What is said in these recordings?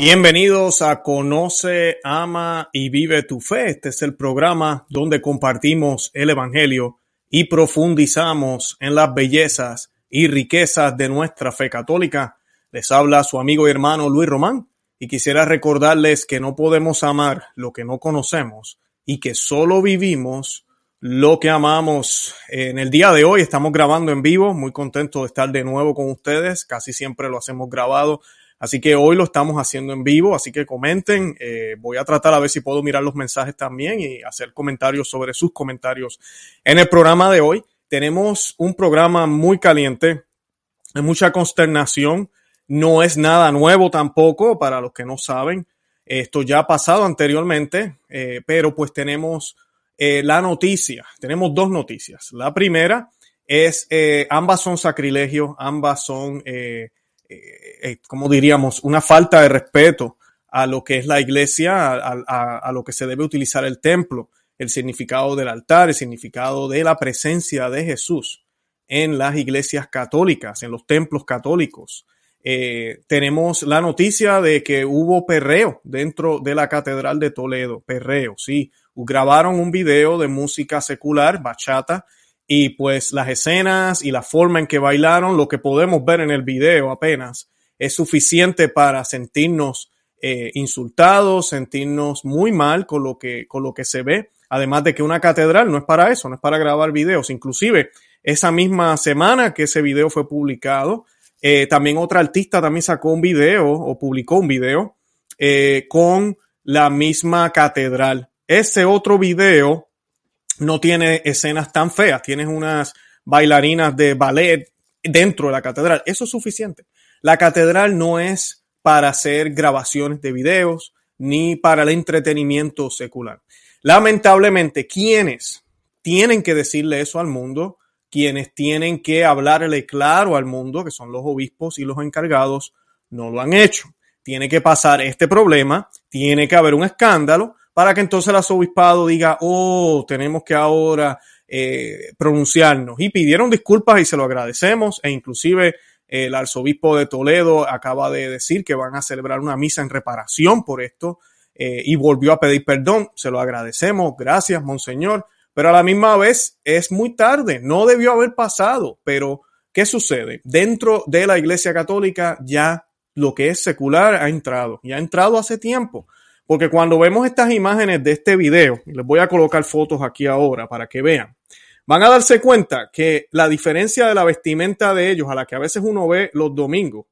Bienvenidos a Conoce, Ama y Vive tu Fe. Este es el programa donde compartimos el Evangelio y profundizamos en las bellezas y riquezas de nuestra fe católica. Les habla su amigo y hermano Luis Román y quisiera recordarles que no podemos amar lo que no conocemos y que solo vivimos lo que amamos. En el día de hoy estamos grabando en vivo, muy contento de estar de nuevo con ustedes, casi siempre lo hacemos grabado Así que hoy lo estamos haciendo en vivo, así que comenten. Eh, voy a tratar a ver si puedo mirar los mensajes también y hacer comentarios sobre sus comentarios. En el programa de hoy tenemos un programa muy caliente, hay mucha consternación. No es nada nuevo tampoco para los que no saben. Esto ya ha pasado anteriormente, eh, pero pues tenemos eh, la noticia. Tenemos dos noticias. La primera es, ambas son sacrilegio, ambas son eh, eh, como diríamos, una falta de respeto a lo que es la iglesia, a, lo que se debe utilizar el templo, el significado del altar, el significado de la presencia de Jesús en las iglesias católicas, en los templos católicos. Eh, tenemos la noticia de que hubo perreo dentro de la Catedral de Toledo, perreo, sí. Grabaron un video de música secular, bachata, y pues las escenas y la forma en que bailaron, lo que podemos ver en el video apenas, es suficiente para sentirnos eh, insultados, sentirnos muy mal con lo, que, con lo que se ve. Además de que una catedral no es para eso, no es para grabar videos. Inclusive esa misma semana que ese video fue publicado, eh, también otra artista también sacó un video o publicó un video eh, con la misma catedral. Ese otro video no tiene escenas tan feas, tienes unas bailarinas de ballet dentro de la catedral. Eso es suficiente. La catedral no es para hacer grabaciones de videos ni para el entretenimiento secular. Lamentablemente, quienes tienen que decirle eso al mundo, quienes tienen que hablarle claro al mundo, que son los obispos y los encargados, no lo han hecho. Tiene que pasar este problema, tiene que haber un escándalo para que entonces el arzobispado diga, oh, tenemos que ahora eh, pronunciarnos. Y pidieron disculpas y se lo agradecemos e inclusive el arzobispo de Toledo acaba de decir que van a celebrar una misa en reparación por esto eh, y volvió a pedir perdón. Se lo agradecemos. Gracias, monseñor. Pero a la misma vez es muy tarde. No debió haber pasado. Pero, ¿qué sucede? Dentro de la Iglesia Católica ya lo que es secular ha entrado y ha entrado hace tiempo. Porque cuando vemos estas imágenes de este video, les voy a colocar fotos aquí ahora para que vean, van a darse cuenta que la diferencia de la vestimenta de ellos a la que a veces uno ve los domingos,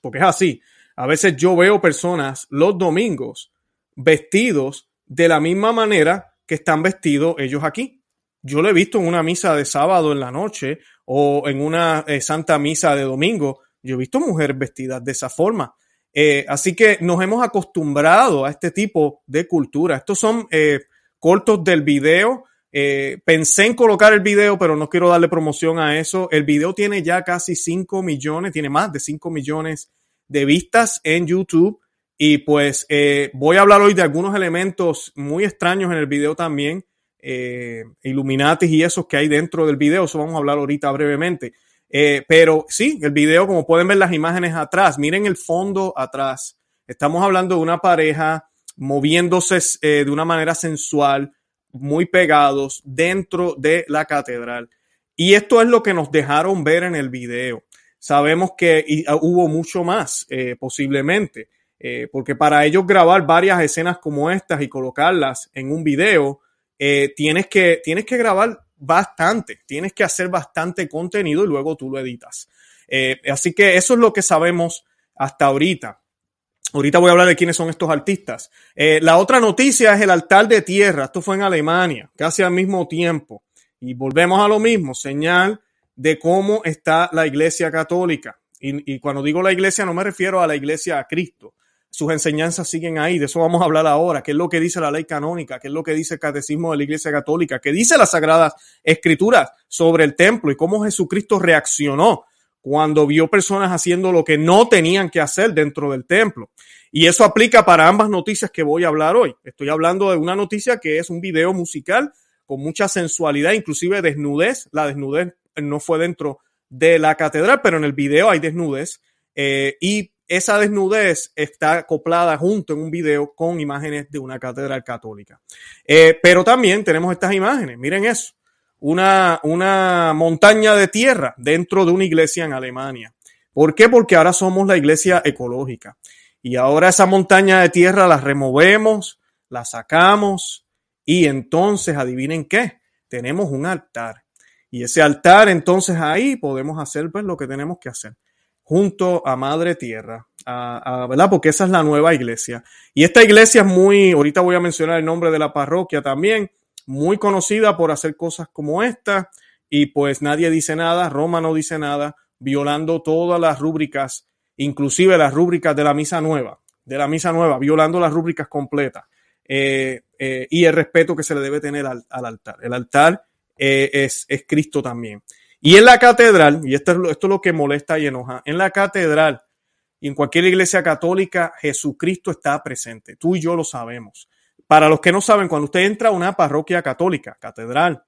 porque es así, a veces yo veo personas los domingos vestidos de la misma manera que están vestidos ellos aquí. Yo lo he visto en una misa de sábado en la noche o en una eh, santa misa de domingo. Yo he visto mujeres vestidas de esa forma. Eh, así que nos hemos acostumbrado a este tipo de cultura. Estos son eh, cortos del video. Eh, pensé en colocar el video, pero no quiero darle promoción a eso. El video tiene ya casi 5 millones, tiene más de 5 millones de vistas en YouTube. Y pues voy a hablar hoy de algunos elementos muy extraños en el video también. Illuminatis y esos que hay dentro del video. Eso vamos a hablar ahorita brevemente. Eh, pero sí, el video, como pueden ver las imágenes atrás, miren el fondo atrás. Estamos hablando de una pareja moviéndose eh, de una manera sensual, muy pegados dentro de la catedral. Y esto es lo que nos dejaron ver en el video. Sabemos que ah, hubo mucho más, eh, posiblemente, porque para ellos grabar varias escenas como estas y colocarlas en un video, tienes, que, tienes que grabar bastante, tienes que hacer bastante contenido y luego tú lo editas. Eh, así que eso es lo que sabemos hasta ahorita. Ahorita voy a hablar de quiénes son estos artistas. Eh, la otra noticia es el altar de tierra. Esto fue en Alemania, casi al mismo tiempo. Y volvemos a lo mismo, señal de cómo está la iglesia católica. Y, y cuando digo la iglesia no me refiero a la iglesia a Cristo, sus enseñanzas siguen ahí, de eso vamos a hablar ahora, qué es lo que dice la ley canónica, qué es lo que dice el catecismo de la Iglesia Católica, qué dice las Sagradas Escrituras sobre el templo y cómo Jesucristo reaccionó cuando vio personas haciendo lo que no tenían que hacer dentro del templo. Y eso aplica para ambas noticias que voy a hablar hoy. Estoy hablando de una noticia que es un video musical con mucha sensualidad, inclusive desnudez. La desnudez no fue dentro de la catedral, pero en el video hay desnudez. Eh, y esa desnudez está acoplada junto en un video con imágenes de una catedral católica. Eh, pero también tenemos estas imágenes, miren eso, una, una montaña de tierra dentro de una iglesia en Alemania. ¿Por qué? Porque ahora somos la iglesia ecológica. Y ahora esa montaña de tierra la removemos, la sacamos y entonces adivinen qué, tenemos un altar. Y ese altar entonces ahí podemos hacer pues lo que tenemos que hacer junto a Madre Tierra, a, ¿verdad? Porque esa es la nueva iglesia. Y esta iglesia es muy, ahorita voy a mencionar el nombre de la parroquia también, muy conocida por hacer cosas como esta. Y pues nadie dice nada, Roma no dice nada, violando todas las rúbricas, inclusive las rúbricas de la misa nueva, de la misa nueva, violando las rúbricas completas. Eh, eh, y el respeto que se le debe tener al, altar. El altar eh, es, es Cristo también. Y en la catedral, y esto es, lo, esto es lo que molesta y enoja, en la catedral y en cualquier iglesia católica, Jesucristo está presente. Tú y yo lo sabemos. Para los que no saben, cuando usted entra a una parroquia católica, catedral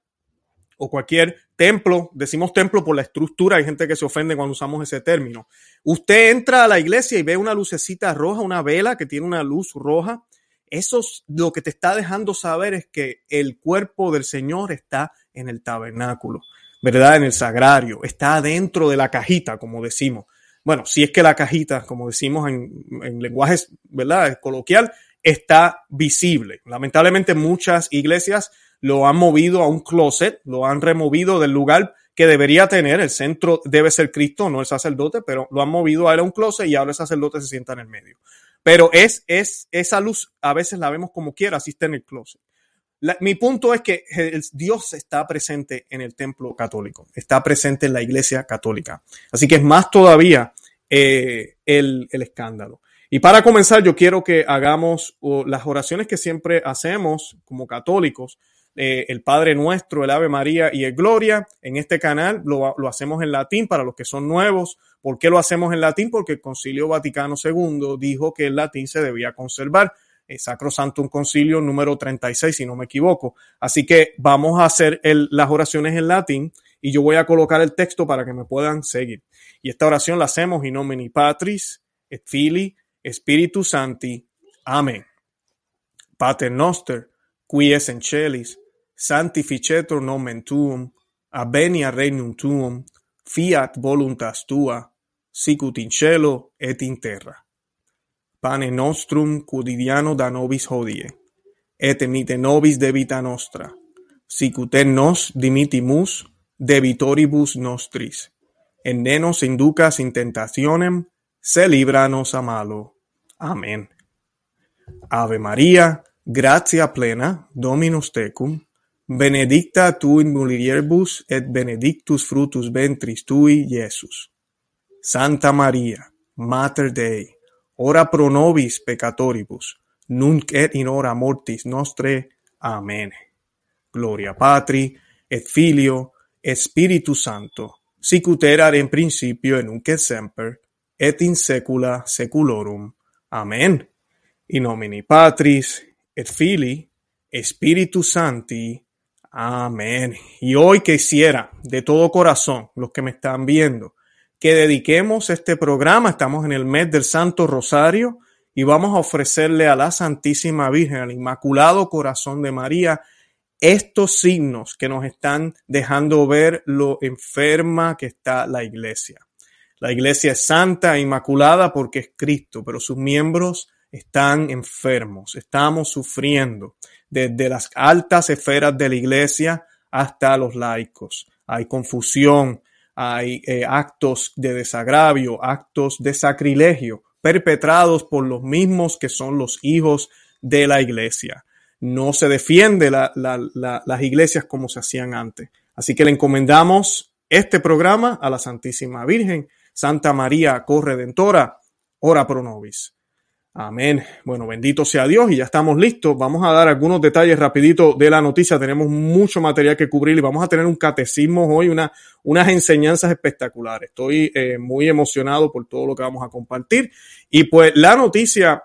o cualquier templo, decimos templo por la estructura, hay gente que se ofende cuando usamos ese término. Usted entra a la iglesia y ve una lucecita roja, una vela que tiene una luz roja. Eso es lo que te está dejando saber es que el cuerpo del Señor está en el tabernáculo. ¿Verdad? En el sagrario, está dentro de la cajita, como decimos. Bueno, si es que la cajita, como decimos en, en lenguajes, ¿verdad? Coloquial, está visible. Lamentablemente muchas iglesias lo han movido a un closet, lo han removido del lugar que debería tener. El centro debe ser Cristo, no el sacerdote, pero lo han movido a un closet y ahora el sacerdote se sienta en el medio. Pero es, es, esa luz a veces la vemos como quiera, así está en el closet mi punto es que Dios está presente en el templo católico, está presente en la iglesia católica. Así que es más todavía eh, el, escándalo. Y para comenzar, yo quiero que hagamos las oraciones que siempre hacemos como católicos, eh, el Padre Nuestro, el Ave María y el Gloria. En este canal lo, hacemos en latín para los que son nuevos. ¿Por qué lo hacemos en latín? Porque el Concilio Vaticano II dijo que el latín se debía conservar eh, Sacro un Concilio número 36, si no me equivoco. Así que vamos a hacer las oraciones en latín y yo voy a colocar el texto para que me puedan seguir. Y esta oración la hacemos in nomine Patris, et Fili, Spiritus Santi. Amén. Pater noster, qui es en celis, sanctificetur nomen tuum, abenia regnum tuum, fiat voluntas tua, sicut in cielo et in terra pane nostrum quotidiano da nobis hodie, et emite nobis debita nostra, sicut et nos dimitimus debitoribus nostris, et ne nos inducas in tentationem, se libra nos a malo. Amen. Ave Maria, gratia plena, Dominus tecum, benedicta tu in mulieribus et benedictus fructus ventris tui, Iesus. Santa Maria, Mater Dei, ora pro nobis peccatoribus, nunc et in hora mortis nostre. Amen. Gloria Patri, et Filio, et Santo, sicut erat in principio et nunc et semper, et in saecula saeculorum. Amen. In nomine Patris, et Filii, et Spiritus Sancti. Amén. Y hoy quisiera de todo corazón, los que me están viendo, que dediquemos este programa. Estamos en el mes del Santo Rosario y vamos a ofrecerle a la Santísima Virgen, al Inmaculado Corazón de María, estos signos que nos están dejando ver lo enferma que está la iglesia. La iglesia es santa e inmaculada porque es Cristo, pero sus miembros están enfermos, estamos sufriendo desde las altas esferas de la iglesia hasta los laicos. Hay confusión, hay eh, actos de desagravio, actos de sacrilegio perpetrados por los mismos que son los hijos de la iglesia. No se defiende las iglesias como se hacían antes. Así que le encomendamos este programa a la Santísima Virgen, Santa María Corredentora, ora pro nobis. Amén. Bueno, bendito sea Dios y ya estamos listos. Vamos a dar algunos detalles rapidito de la noticia. Tenemos mucho material que cubrir y vamos a tener un catecismo hoy, una, unas enseñanzas espectaculares. Estoy eh, muy emocionado por todo lo que vamos a compartir. Y pues la noticia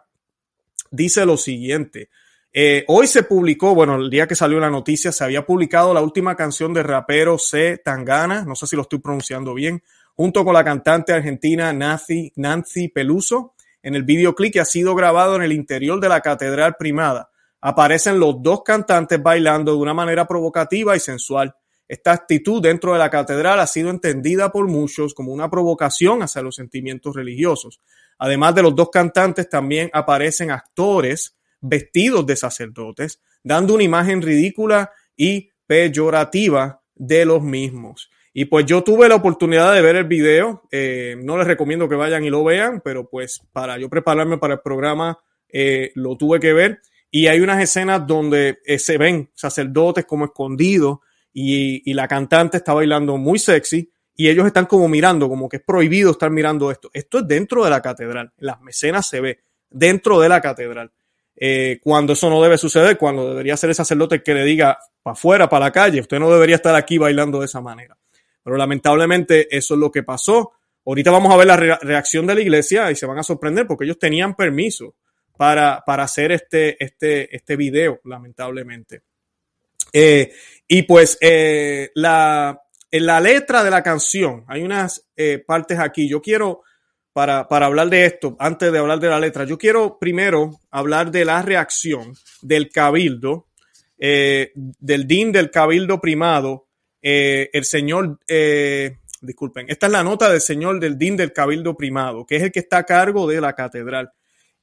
dice lo siguiente. Eh, hoy se publicó, bueno, el día que salió la noticia, se había publicado la última canción de rapero C. Tangana, no sé si lo estoy pronunciando bien, junto con la cantante argentina Nancy, Nancy Peluso. En el videoclip que ha sido grabado en el interior de la Catedral Primada, aparecen los dos cantantes bailando de una manera provocativa y sensual. Esta actitud dentro de la catedral ha sido entendida por muchos como una provocación hacia los sentimientos religiosos. Además de los dos cantantes, también aparecen actores vestidos de sacerdotes, dando una imagen ridícula y peyorativa de los mismos. Y pues yo tuve la oportunidad de ver el video. Eh, no les recomiendo que vayan y lo vean, pero pues para yo prepararme para el programa eh, lo tuve que ver. Y hay unas escenas donde eh, se ven sacerdotes como escondidos y, la cantante está bailando muy sexy y ellos están como mirando, como que es prohibido estar mirando esto. Esto es dentro de la catedral. Las mecenas se ve dentro de la catedral. cuando eso no debe suceder, cuando debería ser el sacerdote que le diga para afuera, para la calle, usted no debería estar aquí bailando de esa manera. Pero lamentablemente eso es lo que pasó. Ahorita vamos a ver la reacción de la iglesia y se van a sorprender porque ellos tenían permiso para, para hacer este, este, este video, lamentablemente. Eh, y pues eh, la, en la letra de la canción, hay unas eh, partes aquí. Yo quiero, para, para hablar de esto, antes de hablar de la letra, yo quiero primero hablar de la reacción del cabildo, del DIN del cabildo primado eh, el señor, eh, disculpen, esta es la nota del señor del DIN del Cabildo Primado, que es el que está a cargo de la catedral.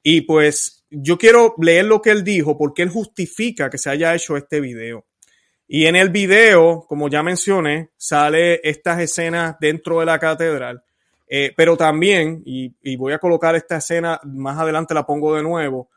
Y pues yo quiero leer lo que él dijo porque él justifica que se haya hecho este video. Y en el video, como ya mencioné, sale estas escenas dentro de la catedral. Eh, pero también, y, y, voy a colocar esta escena, más adelante la pongo de nuevo,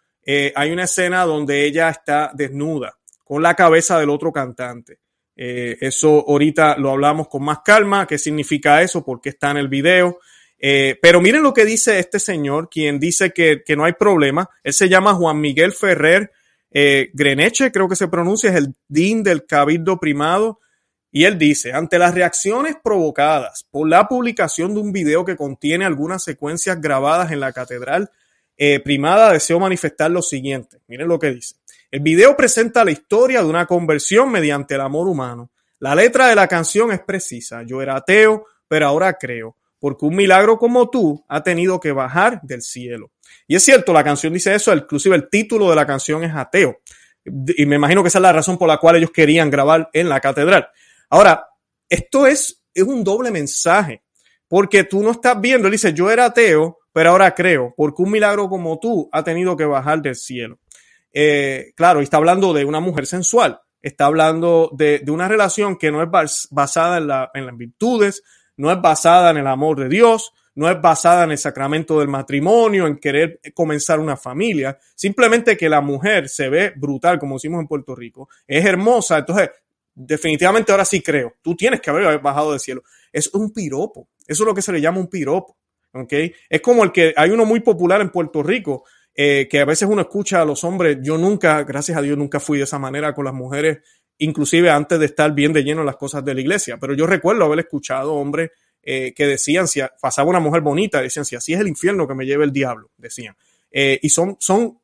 hay una escena donde ella está desnuda con la cabeza del otro cantante. Eh, eso ahorita lo hablamos con más calma, qué significa eso, por qué está en el video. Eh, pero miren lo que dice este señor, quien dice que, no hay problema. Él se llama Juan Miguel Ferrer eh, Greneche, creo que se pronuncia, es el DIN del Cabildo Primado. Y él dice, ante las reacciones provocadas por la publicación de un video que contiene algunas secuencias grabadas en la catedral primada, deseo manifestar lo siguiente. Miren lo que dice. El video presenta la historia de una conversión mediante el amor humano. La letra de la canción es precisa. Yo era ateo, pero ahora creo, porque un milagro como tú ha tenido que bajar del cielo. Y es cierto, la canción dice eso, inclusive el título de la canción es ateo. Y me imagino que esa es la razón por la cual ellos querían grabar en la catedral. Ahora, esto es, es un doble mensaje, porque tú no estás viendo, él dice, yo era ateo, pero ahora creo, porque un milagro como tú ha tenido que bajar del cielo. Eh, claro, está hablando de una mujer sensual, está hablando de, una relación que no es basada en, las virtudes, no es basada en el amor de Dios, no es basada en el sacramento del matrimonio, en querer comenzar una familia, simplemente que la mujer se ve brutal, como decimos en Puerto Rico, es hermosa, entonces definitivamente ahora sí creo, tú tienes que haber bajado del cielo. Es un piropo, eso es lo que se le llama un piropo, ¿ok? Es como el que hay uno muy popular en Puerto Rico, eh, que a veces uno escucha a los hombres, yo nunca, gracias a Dios, nunca fui de esa manera con las mujeres, inclusive antes de estar bien de lleno en las cosas de la iglesia, pero yo recuerdo haber escuchado hombres eh, que decían, si pasaba una mujer bonita, decían, si así es el infierno que me lleve el diablo, decían. Eh, y son, son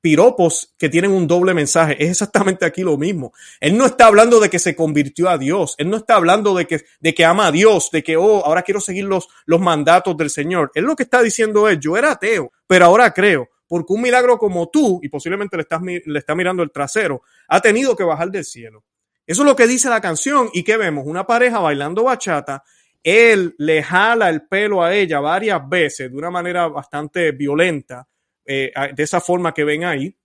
piropos que tienen un doble mensaje. Es exactamente aquí lo mismo. Él no está hablando de que se convirtió a Dios. Él no está hablando de que, de que ama a Dios, de que, oh, ahora quiero seguir los, los mandatos del Señor. Él lo que está diciendo es, yo era ateo, pero ahora creo porque un milagro como tú, y posiblemente le, estás, está mirando el trasero, ha tenido que bajar del cielo. Eso es lo que dice la canción. ¿Y qué vemos? Una pareja bailando bachata. Él le jala el pelo a ella varias veces de una manera bastante violenta, eh, de esa forma que ven ahí.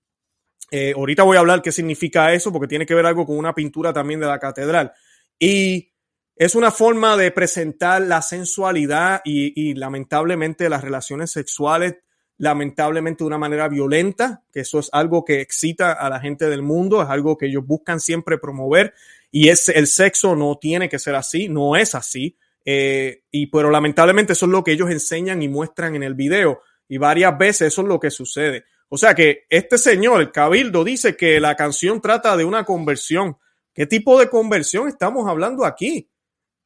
Eh, ahorita voy a hablar qué significa eso, porque tiene que ver algo con una pintura también de la catedral. Y es una forma de presentar la sensualidad y lamentablemente las relaciones sexuales lamentablemente de una manera violenta, que eso es algo que excita a la gente del mundo, es algo que ellos buscan siempre promover y es el sexo no tiene que ser así, no es así. Eh, y pero lamentablemente eso es lo que ellos enseñan y muestran en el video y varias veces eso es lo que sucede. O sea que este señor, el Cabildo, dice que la canción trata de una conversión. ¿Qué tipo de conversión estamos hablando aquí?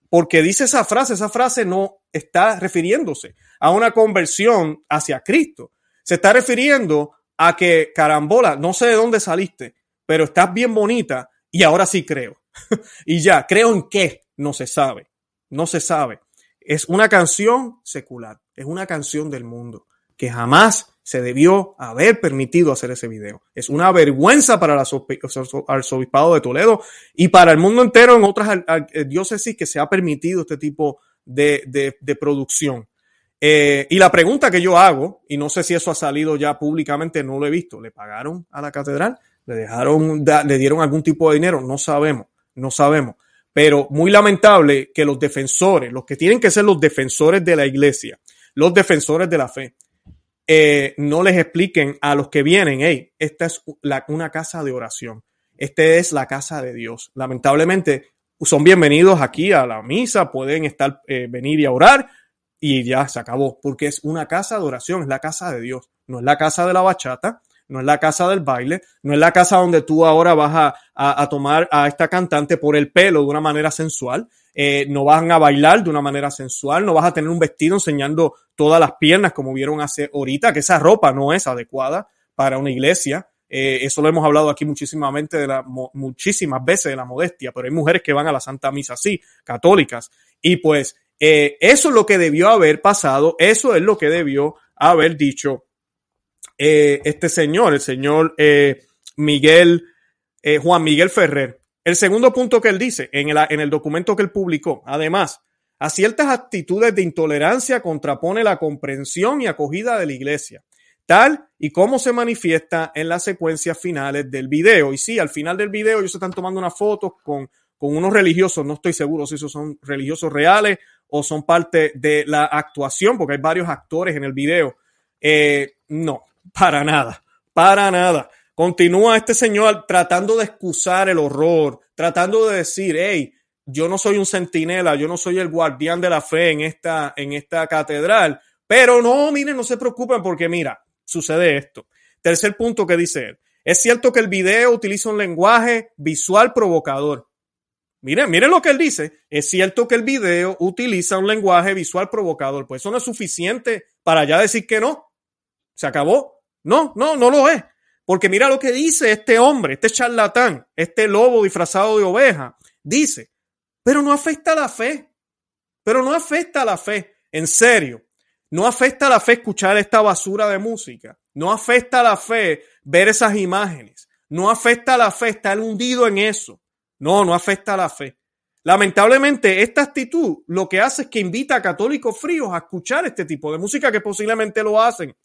Porque dice esa frase, esa frase no está refiriéndose a una conversión hacia Cristo. Se está refiriendo a que, carambola, no sé de dónde saliste, pero estás bien bonita y ahora sí creo. y ya, creo en qué, no se sabe, no se sabe. es una canción secular, es una canción del mundo, que jamás se debió haber permitido hacer ese video. Es una vergüenza para el arzobispado de Toledo y para el mundo entero en otras eh, diócesis que se ha permitido este tipo de, producción. Eh, y la pregunta que yo hago, y no sé si eso ha salido ya públicamente, no lo he visto, ¿le pagaron a la catedral? ¿Le dejaron, le dieron algún tipo de dinero? No sabemos, no sabemos. Pero muy lamentable que los defensores, los que tienen que ser los defensores de la iglesia, los defensores de la fe, eh, no les expliquen a los que vienen, hey, esta es una casa de oración, esta es la casa de Dios. Lamentablemente son bienvenidos aquí a la misa, pueden estar, eh, venir y a orar y ya se acabó, porque es una casa de oración, es la casa de Dios, no es la casa de la bachata, no es la casa del baile, no es la casa donde tú ahora vas a tomar a esta cantante por el pelo de una manera sensual, eh, no van a bailar de una manera sensual, no vas a tener un vestido enseñando todas las piernas como vieron hace ahorita, que esa ropa no es adecuada para una iglesia. Eh, eso lo hemos hablado aquí muchísimamente de la, muchísimas veces de la modestia, pero hay mujeres que van a la Santa Misa así, católicas. Y pues eh, eso es lo que debió haber pasado, eso es lo que debió haber dicho este señor, el señor Miguel, Juan Miguel Ferrer. El segundo punto que él dice en el, en el documento que él publicó, además, a ciertas actitudes de intolerancia contrapone la comprensión y acogida de la iglesia, tal y como se manifiesta en las secuencias finales del video. Y sí, al final del video ellos se están tomando unas fotos con, con unos religiosos, no estoy seguro si esos son religiosos reales o son parte de la actuación, porque hay varios actores en el video. Eh, no, para nada, para nada. Continúa este señor tratando de excusar el horror, tratando de decir, hey, yo no soy un centinela, yo no soy el guardián de la fe en esta, en esta catedral. Pero no, miren, no se preocupen porque mira, sucede esto. Tercer punto que dice él. Es cierto que el video utiliza un lenguaje visual provocador. Miren, miren lo que él dice. Es cierto que el video utiliza un lenguaje visual provocador. Pues eso no es suficiente para ya decir que no. Se acabó. No, no, no lo es. Porque mira lo que dice este hombre, este charlatán, este lobo disfrazado de oveja. Dice, pero no afecta a la fe. Pero no afecta a la fe. En serio. No afecta a la fe escuchar esta basura de música. No afecta a la fe ver esas imágenes. No afecta a la fe estar hundido en eso. No, no afecta a la fe. Lamentablemente, esta actitud lo que hace es que invita a católicos fríos a escuchar este tipo de música que posiblemente lo hacen.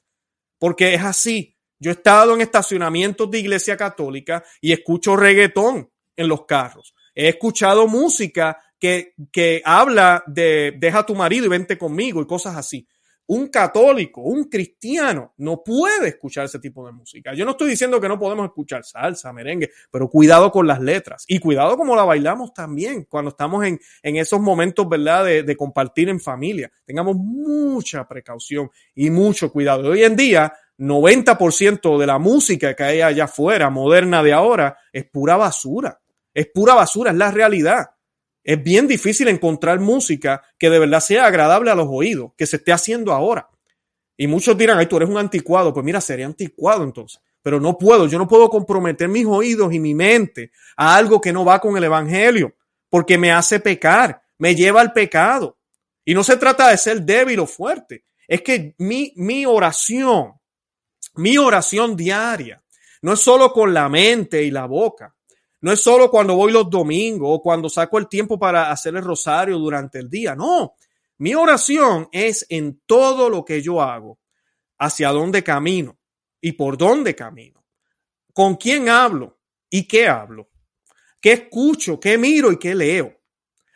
Porque es así. Yo he estado en estacionamientos de iglesia católica y escucho reggaetón en los carros. He escuchado música que, que habla de deja a tu marido y vente conmigo y cosas así. Un católico, un cristiano, no puede escuchar ese tipo de música. Yo no estoy diciendo que no podemos escuchar salsa, merengue, pero cuidado con las letras y cuidado como la bailamos también cuando estamos en, en esos momentos, ¿verdad?, de, de compartir en familia. Tengamos mucha precaución y mucho cuidado. Hoy en día 90% de la música que hay allá afuera, moderna de ahora, es pura basura. Es pura basura, es la realidad. Es bien difícil encontrar música que de verdad sea agradable a los oídos, que se esté haciendo ahora. Y muchos dirán, ay, tú eres un anticuado. Pues mira, sería anticuado entonces. Pero no puedo, yo no puedo comprometer mis oídos y mi mente a algo que no va con el Evangelio, porque me hace pecar, me lleva al pecado. Y no se trata de ser débil o fuerte, es que mi, mi oración mi oración diaria no es solo con la mente y la boca. No es solo cuando voy los domingos o cuando saco el tiempo para hacer el rosario durante el día. No, mi oración es en todo lo que yo hago, hacia dónde camino y por dónde camino, con quién hablo y qué hablo, qué escucho, qué miro y qué leo,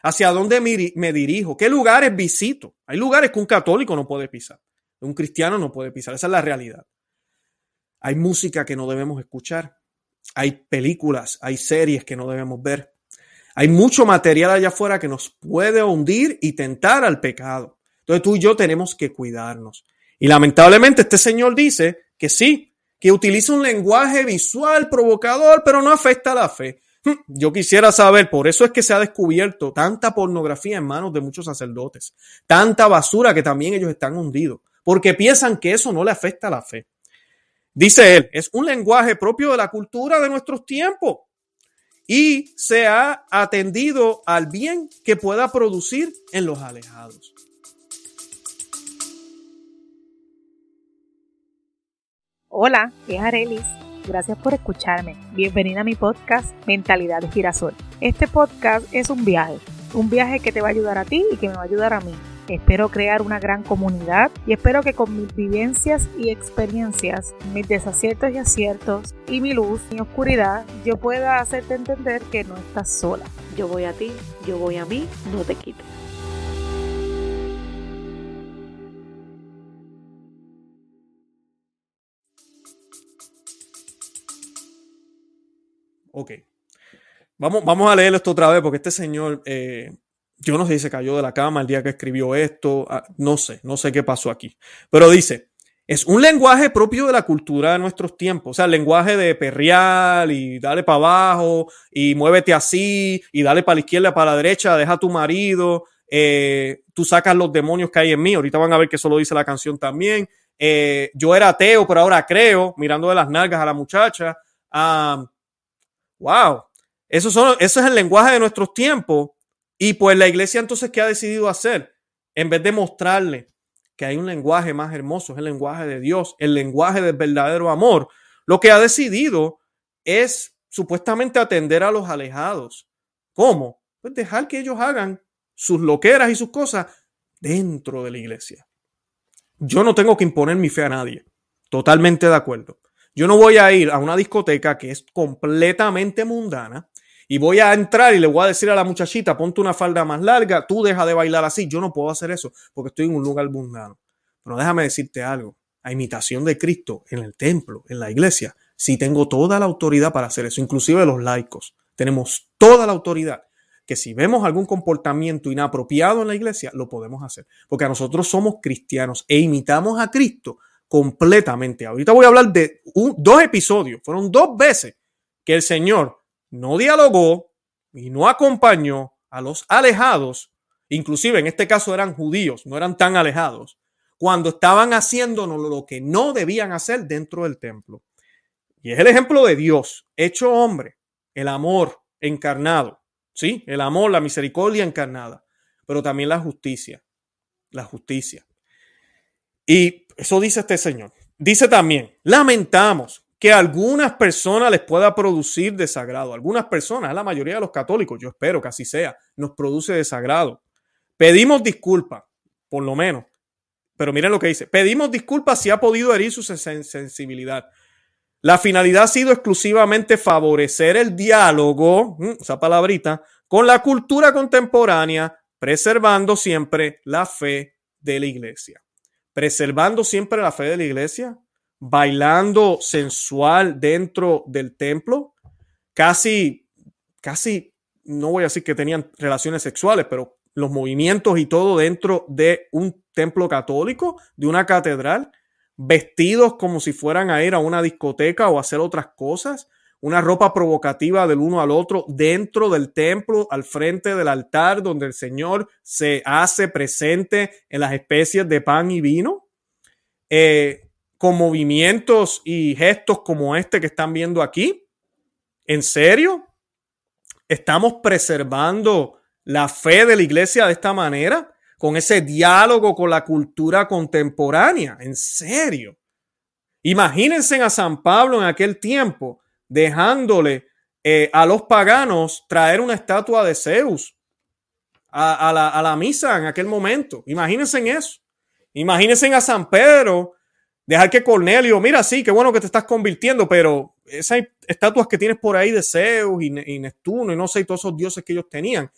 hacia dónde me dirijo, qué lugares visito. Hay lugares que un católico no puede pisar, un cristiano no puede pisar, esa es la realidad. Hay música que no debemos escuchar. Hay películas, hay series que no debemos ver. Hay mucho material allá afuera que nos puede hundir y tentar al pecado. Entonces tú y yo tenemos que cuidarnos. Y lamentablemente este señor dice que sí, que utiliza un lenguaje visual provocador, pero no afecta a la fe. Hm, yo quisiera saber, por eso es que se ha descubierto tanta pornografía en manos de muchos sacerdotes, tanta basura que también ellos están hundidos, porque piensan que eso no le afecta a la fe. Dice él, es un lenguaje propio de la cultura de nuestros tiempos y se ha atendido al bien que pueda producir en los alejados. Hola, es Arelis. Gracias por escucharme. Bienvenida a mi podcast Mentalidad de Girasol. Este podcast es un viaje, un viaje que te va a ayudar a ti y que me va a ayudar a mí Espero crear una gran comunidad y espero que con mis vivencias y experiencias, mis desaciertos y aciertos y mi luz y oscuridad, yo pueda hacerte entender que no estás sola. Yo voy a ti, yo voy a mí, no te quites. Ok. Vamos, vamos a leer esto otra vez porque este señor, eh, yo no sé si se cayó de la cama el día que escribió esto, ah, no sé, no sé qué pasó aquí. Pero dice, es un lenguaje propio de la cultura de nuestros tiempos, o sea, el lenguaje de perreal y dale para abajo y muévete así y dale para la izquierda, para la derecha, deja a tu marido, eh, tú sacas los demonios que hay en mí, ahorita van a ver que eso lo dice la canción también. Eh, yo era ateo, pero ahora creo, mirando de las nalgas a la muchacha. Ah, Wow, eso, son, eso es el lenguaje de nuestros tiempos. Y pues la iglesia entonces, ¿qué ha decidido hacer? En vez de mostrarle que hay un lenguaje más hermoso, es el lenguaje de Dios, el lenguaje del verdadero amor, lo que ha decidido es supuestamente atender a los alejados. ¿Cómo? Pues dejar que ellos hagan sus loqueras y sus cosas dentro de la iglesia. Yo no tengo que imponer mi fe a nadie. Totalmente de acuerdo. Yo no voy a ir a una discoteca que es completamente mundana y voy a entrar y le voy a decir a la muchachita, ponte una falda más larga, tú deja de bailar así. Yo no puedo hacer eso porque estoy en un lugar mundano. Pero déjame decirte algo. A imitación de Cristo en el templo, en la iglesia, sí tengo toda la autoridad para hacer eso, inclusive los laicos. Tenemos toda la autoridad que si vemos algún comportamiento inapropiado en la iglesia, lo podemos hacer. Porque nosotros somos cristianos e imitamos a Cristo completamente. Ahorita voy a hablar de dos episodios. Fueron dos veces que el Señor no dialogó y no acompañó a los alejados, inclusive en este caso eran judíos, no eran tan alejados, cuando estaban haciendo lo que no debían hacer dentro del templo. Y es el ejemplo de Dios, hecho hombre, el amor encarnado, ¿sí? El amor, la misericordia encarnada, pero también la justicia, la justicia. Y eso dice este señor. Dice también, lamentamos que a algunas personas les pueda producir desagrado. Algunas personas, la mayoría de los católicos, yo espero que así sea, nos produce desagrado. Pedimos disculpas, por lo menos. Pero miren lo que dice. Pedimos disculpas si ha podido herir su sensibilidad. La finalidad ha sido exclusivamente favorecer el diálogo, mm, esa palabrita, con la cultura contemporánea, preservando siempre la fe de la iglesia preservando siempre la fe de la iglesia, bailando sensual dentro del templo, casi, casi, no voy a decir que tenían relaciones sexuales, pero los movimientos y todo dentro de un templo católico, de una catedral, vestidos como si fueran a ir a una discoteca o a hacer otras cosas, una ropa provocativa del uno al otro dentro del templo, al frente del altar, donde el Señor se hace presente en las especies de pan y vino, eh, con movimientos y gestos como este que están viendo aquí. ¿En serio? ¿Estamos preservando la fe de la iglesia de esta manera? Con ese diálogo con la cultura contemporánea. ¿En serio? Imagínense a San Pablo en aquel tiempo dejándole eh, a los paganos traer una estatua de Zeus a, la, misa en aquel momento. Imagínense en eso. Imagínense a San Pedro dejar que Cornelio, mira, sí, qué bueno que te estás convirtiendo, pero esas estatuas que tienes por ahí de Zeus y, Neptuno y no sé, todos esos dioses que ellos tenían,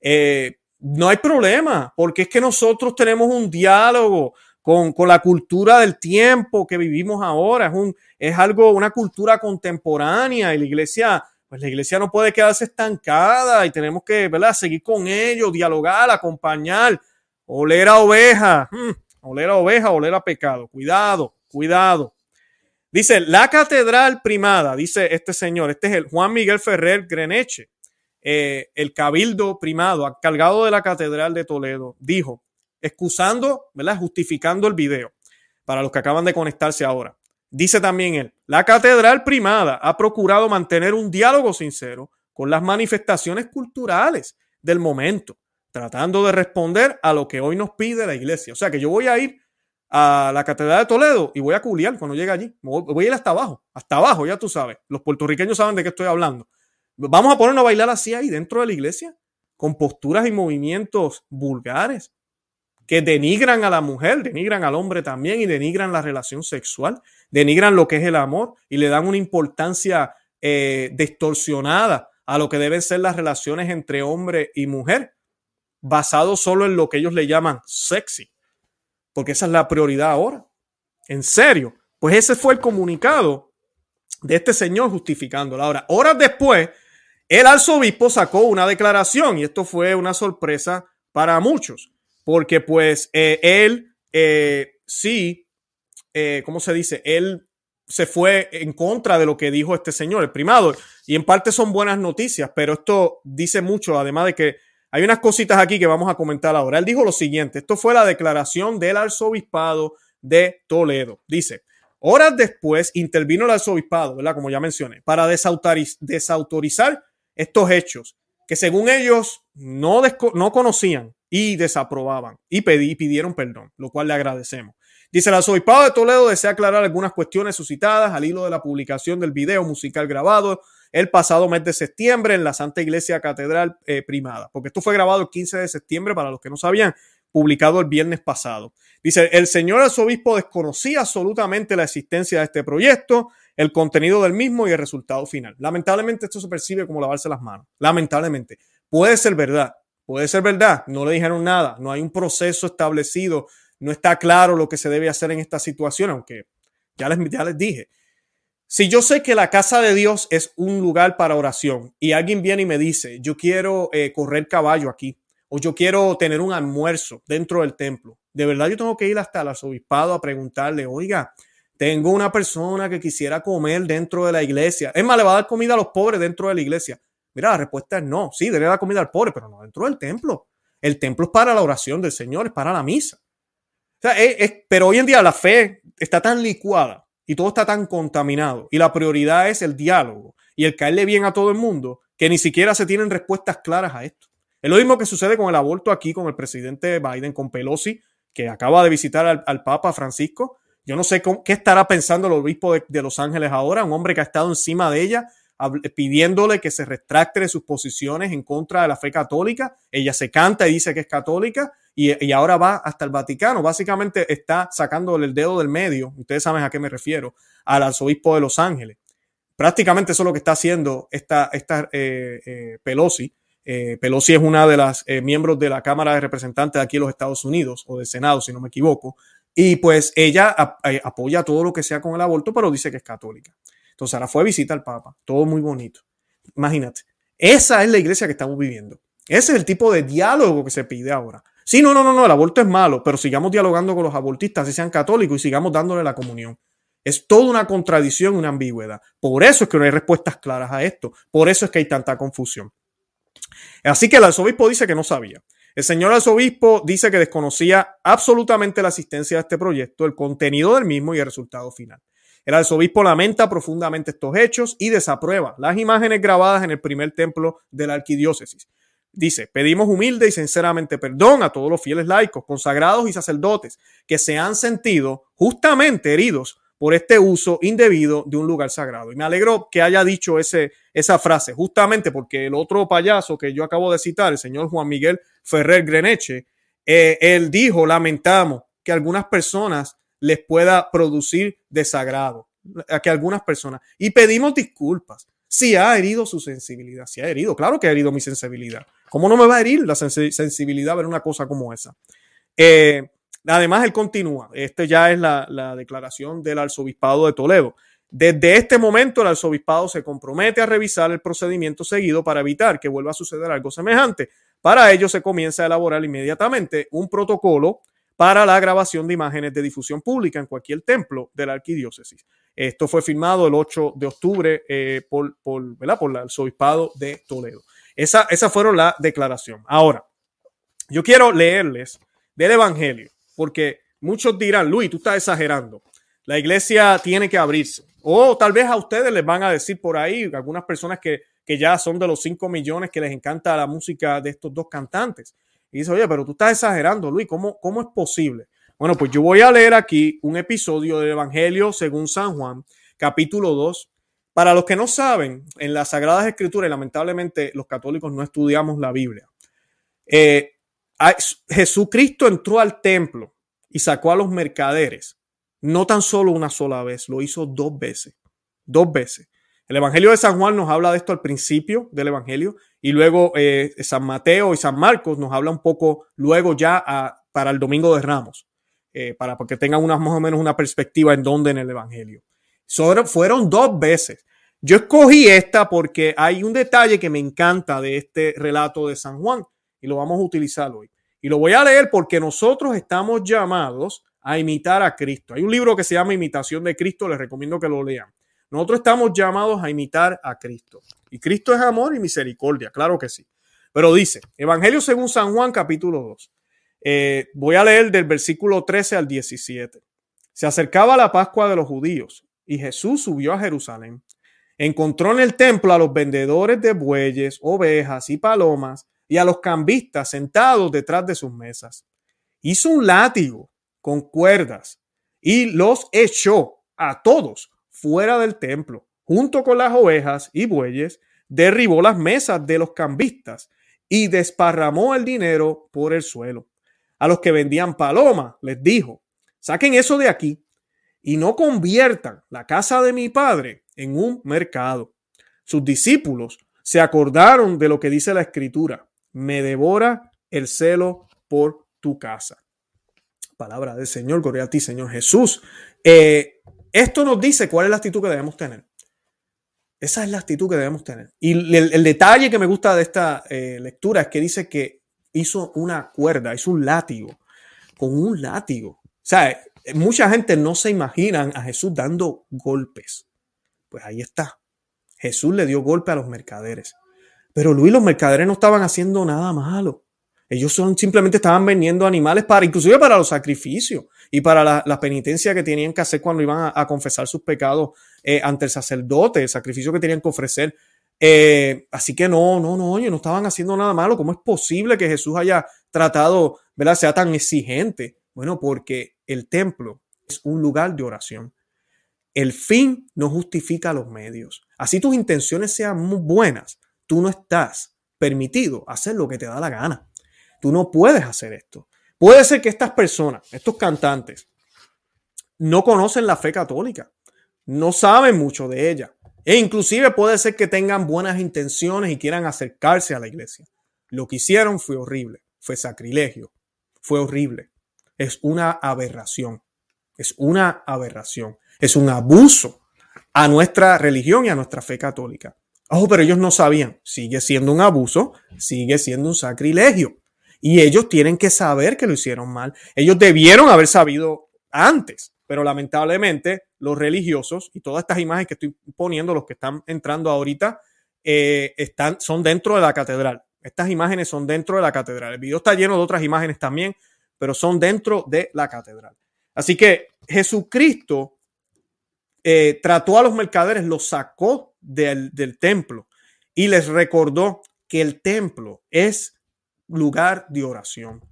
eh, no hay problema, porque es que nosotros tenemos un diálogo con, la cultura del tiempo que vivimos ahora. Es, un, es algo, una cultura contemporánea y la iglesia, pues la iglesia no puede quedarse estancada y tenemos que, ¿verdad? Seguir con ellos, dialogar, acompañar, oler a oveja, hmm, oler a oveja, oler a pecado. Cuidado, cuidado. Dice, la catedral primada, dice este señor, este es el Juan Miguel Ferrer Greneche, eh, el cabildo primado, cargado de la catedral de Toledo, dijo, excusando, ¿verdad? Justificando el video para los que acaban de conectarse ahora. Dice también él, la catedral primada ha procurado mantener un diálogo sincero con las manifestaciones culturales del momento, tratando de responder a lo que hoy nos pide la iglesia. O sea que yo voy a ir a la Catedral de Toledo y voy a culiar cuando llegue allí. Voy a ir hasta abajo, hasta abajo, ya tú sabes. Los puertorriqueños saben de qué estoy hablando. Vamos a ponernos a bailar así ahí dentro de la iglesia, con posturas y movimientos vulgares que denigran a la mujer, denigran al hombre también y denigran la relación sexual, denigran lo que es el amor y le dan una importancia eh, distorsionada a lo que deben ser las relaciones entre hombre y mujer, basado solo en lo que ellos le llaman sexy, porque esa es la prioridad ahora. En serio, pues ese fue el comunicado de este señor justificándolo. Ahora, horas después, el arzobispo sacó una declaración y esto fue una sorpresa para muchos, porque pues eh, él eh, sí, eh, ¿cómo se dice? Él se fue en contra de lo que dijo este señor, el primado, y en parte son buenas noticias, pero esto dice mucho, además de que hay unas cositas aquí que vamos a comentar ahora. Él dijo lo siguiente, esto fue la declaración del arzobispado de Toledo. Dice, horas después intervino el arzobispado, ¿verdad? Como ya mencioné, para desautorizar estos hechos que según ellos no, no conocían y desaprobaban y, pedí, pidieron perdón, lo cual le agradecemos. Dice el arzobispado de Toledo desea aclarar algunas cuestiones suscitadas al hilo de la publicación del video musical grabado el pasado mes de septiembre en la Santa Iglesia Catedral eh, Primada, porque esto fue grabado el 15 de septiembre para los que no sabían, publicado el viernes pasado. Dice, el señor arzobispo desconocía absolutamente la existencia de este proyecto, el contenido del mismo y el resultado final. Lamentablemente esto se percibe como lavarse las manos. Lamentablemente. Puede ser verdad, puede ser verdad. No le dijeron nada, no hay un proceso establecido, no está claro lo que se debe hacer en esta situación, aunque ya les, ya les dije. Si yo sé que la casa de Dios es un lugar para oración y alguien viene y me dice, yo quiero eh, correr caballo aquí o yo quiero tener un almuerzo dentro del templo, de verdad yo tengo que ir hasta el arzobispado a preguntarle, oiga, tengo una persona que quisiera comer dentro de la iglesia. Es más, le va a dar comida a los pobres dentro de la iglesia. Mira, la respuesta es no. Sí, debe dar comida al pobre, pero no dentro del templo. El templo es para la oración del Señor, es para la misa. pero hoy en día la fe está tan licuada y todo está tan contaminado y la prioridad es el diálogo y el caerle bien a todo el mundo que ni siquiera se tienen respuestas claras a esto. Es lo mismo que sucede con el aborto aquí, con el presidente Biden, con Pelosi, que acaba de visitar al, Papa Francisco. Yo no sé qué estará pensando el obispo de, Los Ángeles ahora, un hombre que ha estado encima de ella, pidiéndole que se retracte de sus posiciones en contra de la fe católica. Ella se canta y dice que es católica y, ahora va hasta el Vaticano. Básicamente está sacándole el dedo del medio, ustedes saben a qué me refiero, al arzobispo de Los Ángeles. Prácticamente eso es lo que está haciendo esta, esta eh, eh, Pelosi. Eh, Pelosi es una de las miembros de la Cámara de Representantes de aquí en los Estados Unidos, o del Senado, si no me equivoco. Y pues ella apoya todo lo que sea con el aborto, pero dice que es católica. Entonces ahora fue a visitar al Papa, todo muy bonito. Imagínate, esa es la iglesia que estamos viviendo. Ese es el tipo de diálogo que se pide ahora. Sí, no, no, no, no, el aborto es malo, pero sigamos dialogando con los abortistas, si sean católicos, y sigamos dándole la comunión. Es toda una contradicción, una ambigüedad. Por eso es que no hay respuestas claras a esto. Por eso es que hay tanta confusión. Así que el arzobispo dice que no sabía. El señor arzobispo dice que desconocía absolutamente la existencia de este proyecto, el contenido del mismo y el resultado final. El arzobispo lamenta profundamente estos hechos y desaprueba las imágenes grabadas en el primer templo de la arquidiócesis. Dice, pedimos humilde y sinceramente perdón a todos los fieles laicos, consagrados y sacerdotes que se han sentido justamente heridos por este uso indebido de un lugar sagrado. Y me alegro que haya dicho ese, esa frase, justamente porque el otro payaso que yo acabo de citar, el señor Juan Miguel Ferrer Greneche, eh, él dijo, lamentamos que algunas personas les pueda producir desagrado, a que algunas personas, y pedimos disculpas si ha herido su sensibilidad, si ha herido, claro que ha herido mi sensibilidad. ¿Cómo no me va a herir la sensibilidad ver una cosa como esa? Eh, además, él continúa. Este ya es la, la declaración del arzobispado de Toledo. Desde este momento, el arzobispado se compromete a revisar el procedimiento seguido para evitar que vuelva a suceder algo semejante. Para ello, se comienza a elaborar inmediatamente un protocolo para la grabación de imágenes de difusión pública en cualquier templo de la arquidiócesis. Esto fue firmado el 8 de octubre eh, por el arzobispado de Toledo. Esa, esa fueron la declaración. Ahora, yo quiero leerles del Evangelio, porque muchos dirán, Luis, tú estás exagerando. La iglesia tiene que abrirse. O tal vez a ustedes les van a decir por ahí, algunas personas que, que ya son de los 5 millones que les encanta la música de estos dos cantantes. Y dice, oye, pero tú estás exagerando, Luis, ¿cómo, cómo es posible? Bueno, pues yo voy a leer aquí un episodio del Evangelio según San Juan, capítulo 2. Para los que no saben, en las Sagradas Escrituras, lamentablemente los católicos no estudiamos la Biblia. Eh, Jesucristo entró al templo y sacó a los mercaderes, no tan solo una sola vez, lo hizo dos veces, dos veces. El Evangelio de San Juan nos habla de esto al principio del Evangelio y luego eh, San Mateo y San Marcos nos habla un poco luego ya para el Domingo de Ramos, eh, para que tengan una, más o menos una perspectiva en dónde en el Evangelio. Fueron dos veces. Yo escogí esta porque hay un detalle que me encanta de este relato de San Juan y lo vamos a utilizar hoy. Y lo voy a leer porque nosotros estamos llamados a imitar a Cristo. Hay un libro que se llama Imitación de Cristo, les recomiendo que lo lean. Nosotros estamos llamados a imitar a Cristo. Y Cristo es amor y misericordia, claro que sí. Pero dice, Evangelio según San Juan capítulo 2. Eh, voy a leer del versículo 13 al 17. Se acercaba la Pascua de los judíos y Jesús subió a Jerusalén. Encontró en el templo a los vendedores de bueyes, ovejas y palomas y a los cambistas sentados detrás de sus mesas. Hizo un látigo con cuerdas y los echó a todos fuera del templo, junto con las ovejas y bueyes, derribó las mesas de los cambistas y desparramó el dinero por el suelo. A los que vendían palomas les dijo, saquen eso de aquí y no conviertan la casa de mi padre en un mercado. Sus discípulos se acordaron de lo que dice la escritura, me devora el celo por tu casa. Palabra del Señor, gloria a ti, Señor Jesús. Eh, esto nos dice cuál es la actitud que debemos tener. Esa es la actitud que debemos tener. Y el, detalle que me gusta de esta eh, lectura es que dice que hizo una cuerda, hizo un látigo, con un látigo. O sea, mucha gente no se imagina a Jesús dando golpes. Pues ahí está. Jesús le dio golpe a los mercaderes. Pero Luis, los mercaderes no estaban haciendo nada malo. Ellos son, simplemente estaban vendiendo animales para, inclusive para los sacrificios y para la, penitencia que tenían que hacer cuando iban a, confesar sus pecados eh, ante el sacerdote, el sacrificio que tenían que ofrecer. Eh, así que no, no, no, ellos no estaban haciendo nada malo. ¿Cómo es posible que Jesús haya tratado, ¿verdad? Sea tan exigente. Bueno, porque el templo es un lugar de oración. El fin no justifica los medios. Así tus intenciones sean muy buenas, tú no estás permitido hacer lo que te da la gana. Tú no puedes hacer esto. Puede ser que estas personas, estos cantantes, no conocen la fe católica, no saben mucho de ella. E inclusive puede ser que tengan buenas intenciones y quieran acercarse a la iglesia. Lo que hicieron fue horrible, fue sacrilegio, fue horrible. Es una aberración, es una aberración, es un abuso a nuestra religión y a nuestra fe católica. Ojo, pero ellos no sabían. Sigue siendo un abuso, sigue siendo un sacrilegio. Y ellos tienen que saber que lo hicieron mal. Ellos debieron haber sabido antes, pero lamentablemente los religiosos y todas estas imágenes que estoy poniendo, los que están entrando ahorita, eh, están, son dentro de la catedral. Estas imágenes son dentro de la catedral. El video está lleno de otras imágenes también, pero son dentro de la catedral. Así que Jesucristo eh, trató a los mercaderes, los sacó del, templo y les recordó que el templo es lugar de oración.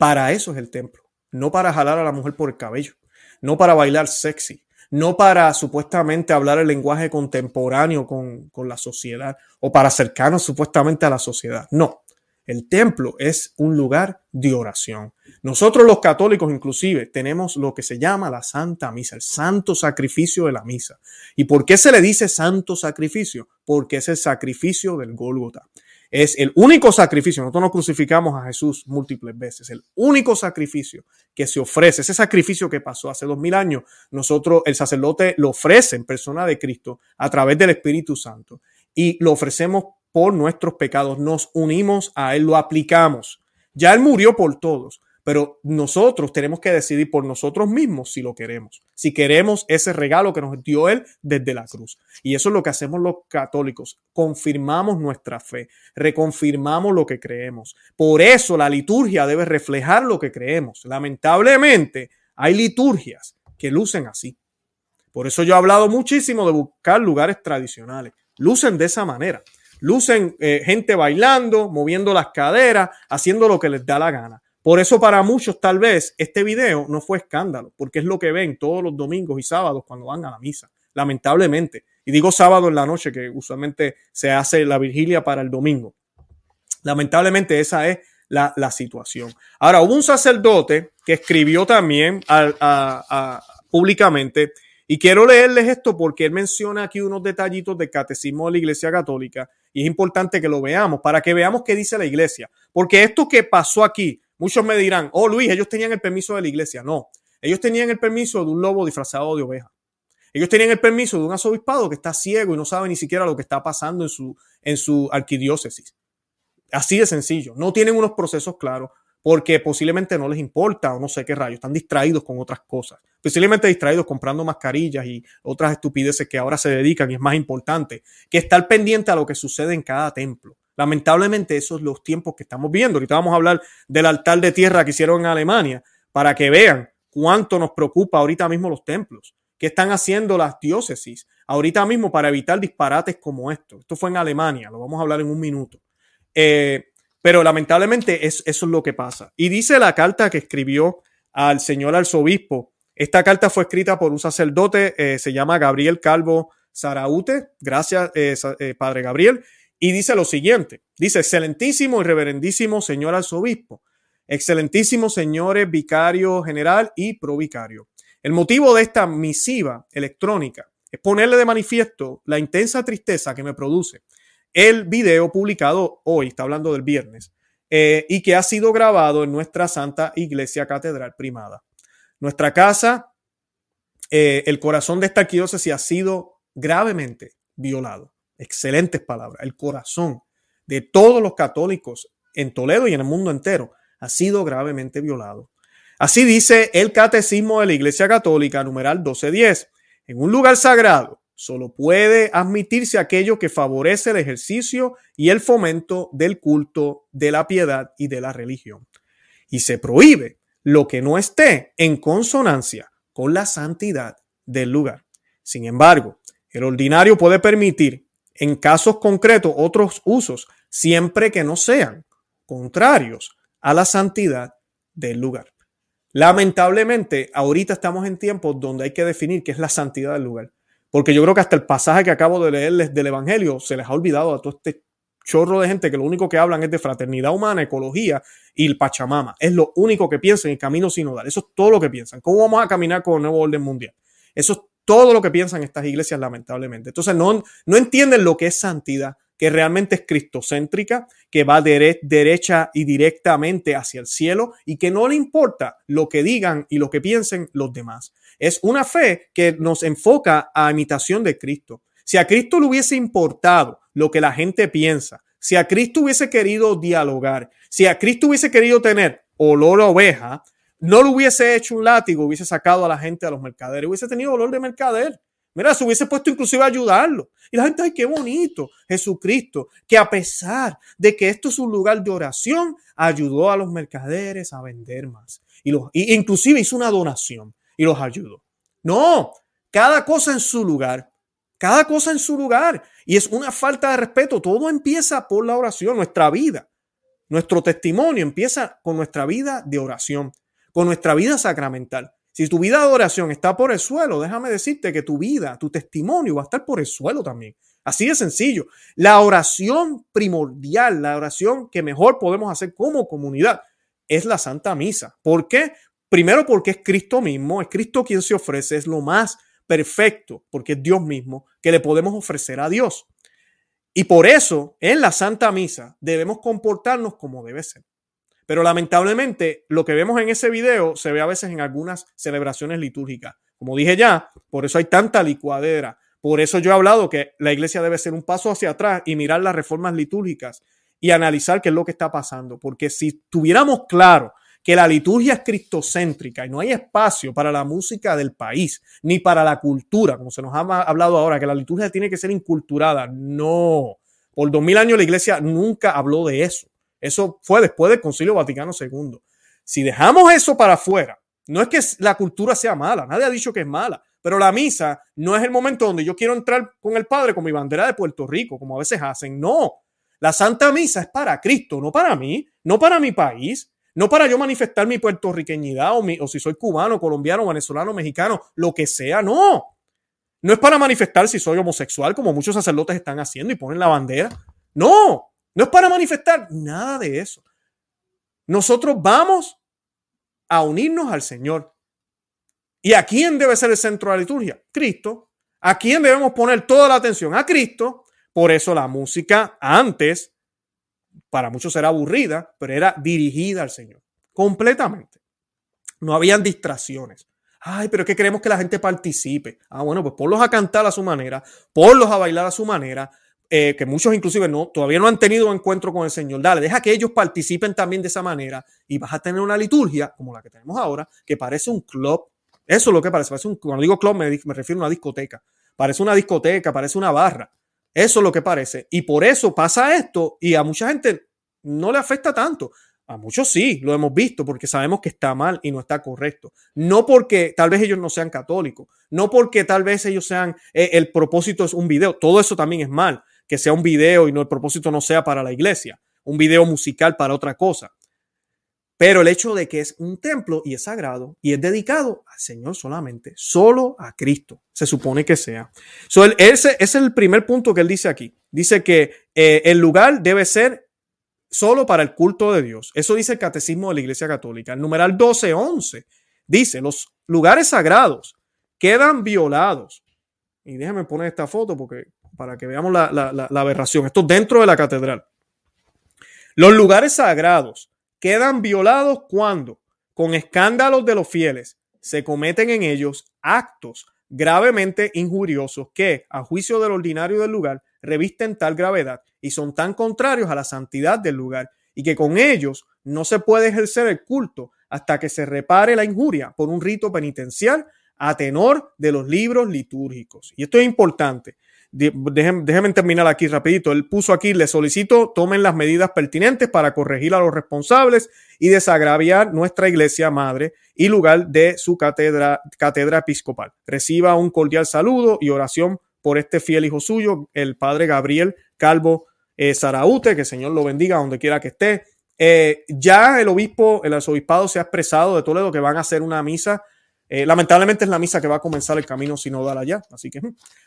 Para eso es el templo, no para jalar a la mujer por el cabello, no para bailar sexy, no para supuestamente hablar el lenguaje contemporáneo con, con la sociedad o para acercarnos supuestamente a la sociedad. No, el templo es un lugar de oración. Nosotros los católicos inclusive tenemos lo que se llama la Santa Misa, el santo sacrificio de la misa. ¿Y por qué se le dice santo sacrificio? Porque es el sacrificio del Gólgota. Es el único sacrificio. Nosotros no crucificamos a Jesús múltiples veces. El único sacrificio que se ofrece, ese sacrificio que pasó hace dos mil años, nosotros, el sacerdote lo ofrece en persona de Cristo a través del Espíritu Santo y lo ofrecemos por nuestros pecados. Nos unimos a Él, lo aplicamos. Ya Él murió por todos pero nosotros tenemos que decidir por nosotros mismos si lo queremos, si queremos ese regalo que nos dio Él desde la cruz. Y eso es lo que hacemos los católicos, confirmamos nuestra fe, reconfirmamos lo que creemos. Por eso la liturgia debe reflejar lo que creemos. Lamentablemente hay liturgias que lucen así. Por eso yo he hablado muchísimo de buscar lugares tradicionales. Lucen de esa manera. Lucen eh, gente bailando, moviendo las caderas, haciendo lo que les da la gana Por eso para muchos tal vez este video no fue escándalo, porque es lo que ven todos los domingos y sábados cuando van a la misa, lamentablemente. Y digo sábado en la noche, que usualmente se hace la vigilia para el domingo. Lamentablemente esa es la, situación. Ahora, hubo un sacerdote que escribió también públicamente, y quiero leerles esto porque él menciona aquí unos detallitos del catecismo de la Iglesia Católica, y es importante que lo veamos para que veamos qué dice la Iglesia. Porque esto que pasó aquí, muchos me dirán, oh Luis, ellos tenían el permiso de la Iglesia. No, ellos tenían el permiso de un lobo disfrazado de oveja. Ellos tenían el permiso de un arzobispado que está ciego y no sabe ni siquiera lo que está pasando en su, en su arquidiócesis. Así de sencillo. No tienen unos procesos claros porque posiblemente no les importa o no sé qué rayos. Están distraídos con otras cosas. Posiblemente distraídos comprando mascarillas y otras estupideces que ahora se dedican y es más importante que estar pendiente a lo que sucede en cada templo. Lamentablemente esos son los tiempos que estamos viendo. Ahorita vamos a hablar del altar de tierra que hicieron en Alemania para que vean cuánto nos preocupa ahorita mismo los templos. ¿Qué están haciendo las diócesis ahorita mismo para evitar disparates como esto? Esto fue en Alemania, lo vamos a hablar en un minuto. Eh, pero lamentablemente es, eso es lo que pasa. Y dice la carta que escribió al señor arzobispo. Esta carta fue escrita por un sacerdote, eh, se llama Gabriel Calvo Saraute. Gracias, eh, Padre Gabriel. Y dice lo siguiente. Dice, excelentísimo y reverendísimo señor arzobispo, excelentísimos señores vicario general y provicario. El motivo de esta misiva electrónica es ponerle de manifiesto la intensa tristeza que me produce el video publicado hoy, está hablando del viernes, eh, y que ha sido grabado en nuestra Santa Iglesia Catedral Primada. Nuestra casa, eh, el corazón de esta arquidiócesis ha sido gravemente violado. Excelentes palabras. El corazón de todos los católicos en Toledo y en el mundo entero ha sido gravemente violado. Así dice el Catecismo de la Iglesia Católica, numeral 1210. En un lugar sagrado, Solo puede admitirse aquello que favorece el ejercicio y el fomento del culto, de la piedad y de la religión. Y se prohíbe lo que no esté en consonancia con la santidad del lugar. Sin embargo, el ordinario puede permitir en casos concretos otros usos siempre que no sean contrarios a la santidad del lugar. Lamentablemente, ahorita estamos en tiempos donde hay que definir qué es la santidad del lugar. Porque yo creo que hasta el pasaje que acabo de leerles del Evangelio se les ha olvidado a todo este chorro de gente que lo único que hablan es de fraternidad humana, ecología y el Pachamama. Es lo único que piensan en el camino sinodal. Eso es todo lo que piensan. ¿Cómo vamos a caminar con el nuevo orden mundial? Eso es todo lo que piensan estas iglesias, lamentablemente. Entonces no, no entienden lo que es santidad, que realmente es cristocéntrica, que va derecha y directamente hacia el cielo y que no le importa lo que digan y lo que piensen los demás. Es una fe que nos enfoca a imitación de Cristo. Si a Cristo le hubiese importado lo que la gente piensa, si a Cristo hubiese querido dialogar, si a Cristo hubiese querido tener olor a oveja, no le hubiese hecho un látigo, hubiese sacado a la gente a los mercaderes, hubiese tenido olor de mercader. Mira, se hubiese puesto inclusive a ayudarlo. Y la gente, ay, qué bonito, Jesucristo, que a pesar de que esto es un lugar de oración, ayudó a los mercaderes a vender más. Y los, inclusive hizo una donación y los ayudó. No, cada cosa en su lugar. Cada cosa en su lugar. Y es una falta de respeto. Todo empieza por la oración, nuestra vida. Nuestro testimonio empieza con nuestra vida de oración, con nuestra vida sacramental. Si tu vida de oración está por el suelo, déjame decirte que tu vida, tu testimonio va a estar por el suelo también. Así de sencillo. La oración primordial, la oración que mejor podemos hacer como comunidad es la Santa Misa. ¿Por qué? Primero porque es Cristo mismo, es Cristo quien se ofrece, es lo más perfecto, porque es Dios mismo que le podemos ofrecer a Dios. Y por eso, en la Santa Misa, debemos comportarnos como debe ser. Pero lamentablemente, lo que vemos en ese video se ve a veces en algunas celebraciones litúrgicas. Como dije ya, por eso hay tanta licuadera. Por eso yo he hablado que la iglesia debe ser un paso hacia atrás y mirar las reformas litúrgicas y analizar qué es lo que está pasando. Porque si tuviéramos claro que la liturgia es cristocéntrica y no hay espacio para la música del país, ni para la cultura, como se nos ha hablado ahora, que la liturgia tiene que ser inculturada. No, por dos mil años la iglesia nunca habló de eso. Eso fue después del Concilio Vaticano II. Si dejamos eso para afuera, no es que la cultura sea mala, nadie ha dicho que es mala, pero la misa no es el momento donde yo quiero entrar con el Padre con mi bandera de Puerto Rico, como a veces hacen. No, la Santa Misa es para Cristo, no para mí, no para mi país, No para yo manifestar mi puertorriqueñidad o, mi, o si soy cubano, colombiano, venezolano, mexicano, lo que sea, no. No es para manifestar si soy homosexual, como muchos sacerdotes están haciendo y ponen la bandera. No, no es para manifestar nada de eso. Nosotros vamos a unirnos al Señor. ¿Y a quién debe ser el centro de la liturgia? Cristo. ¿A quién debemos poner toda la atención? A Cristo. Por eso la música antes, para muchos era aburrida, pero era dirigida al Señor. Completamente. No habían distracciones. Ay, pero que queremos que la gente participe. Ah, bueno, pues ponlos a cantar a su manera, ponlos a bailar a su manera, eh, que muchos inclusive no, todavía no han tenido encuentro con el Señor. Dale, deja que ellos participen también de esa manera y vas a tener una liturgia como la que tenemos ahora, que parece un club. Eso es lo que parece. un, cuando digo club me refiero a una discoteca. Parece una discoteca, parece una barra. Eso es lo que parece. Y por eso pasa esto y a mucha gente no le afecta tanto. A muchos sí, lo hemos visto porque sabemos que está mal y no está correcto. No porque tal vez ellos no sean católicos, no porque tal vez ellos sean, eh, el propósito es un video, todo eso también es mal, que sea un video y no el propósito no sea para la iglesia, un video musical para otra cosa. Pero el hecho de que es un templo y es sagrado y es dedicado al Señor solamente, solo a Cristo, se supone que sea. ese, es el primer punto que él dice aquí. Dice que eh, el lugar debe ser solo para el culto de Dios. Eso dice el Catecismo de la Iglesia Católica. El numeral 1211 dice, los lugares sagrados quedan violados. Y déjenme poner esta foto porque para que veamos la, la aberración. Esto dentro de la catedral. Los lugares sagrados quedan violados cuando, con escándalos de los fieles, se cometen en ellos actos gravemente injuriosos que, a juicio del ordinario del lugar, revisten tal gravedad y son tan contrarios a la santidad del lugar y que con ellos no se puede ejercer el culto hasta que se repare la injuria por un rito penitencial a tenor de los libros litúrgicos. Y esto es importante. Déjenme, terminar aquí rapidito. Él puso aquí, le solicito, tomen las medidas pertinentes para corregir a los responsables y desagraviar nuestra iglesia madre y lugar de su cátedra episcopal. Reciba un cordial saludo y oración por este fiel hijo suyo, el padre Gabriel Calvo eh, Saraute, que el Señor lo bendiga donde quiera que esté. Eh, ya el obispo, el arzobispado se ha expresado de Toledo que van a hacer una misa. Eh, lamentablemente es la misa que va a comenzar el camino sinodal allá, así que,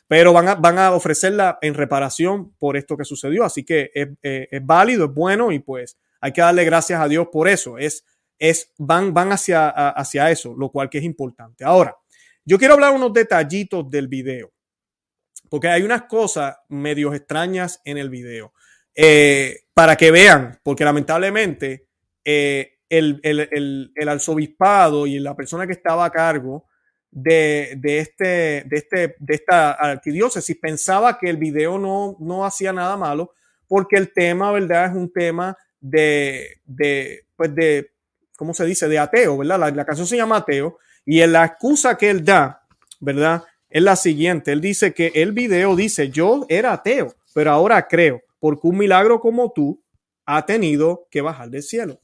pero van a, van a ofrecerla en reparación por esto que sucedió, así que es, es, válido, es bueno y pues hay que darle gracias a Dios por eso. Es, es, van, van hacia, hacia eso, lo cual que es importante. Ahora, yo quiero hablar unos detallitos del video porque hay unas cosas medio extrañas en el video. Eh, para que vean, porque lamentablemente eh, el, el, el, arzobispado y la persona que estaba a cargo de, de, este, de, este, de esta arquidiócesis pensaba que el video no, no hacía nada malo, porque el tema, ¿verdad? Es un tema de, de, pues de, ¿cómo se dice? De ateo, ¿verdad? La, la canción se llama Ateo, y la excusa que él da, ¿verdad? es la siguiente. Él dice que el video dice, yo era ateo, pero ahora creo, porque un milagro como tú ha tenido que bajar del cielo.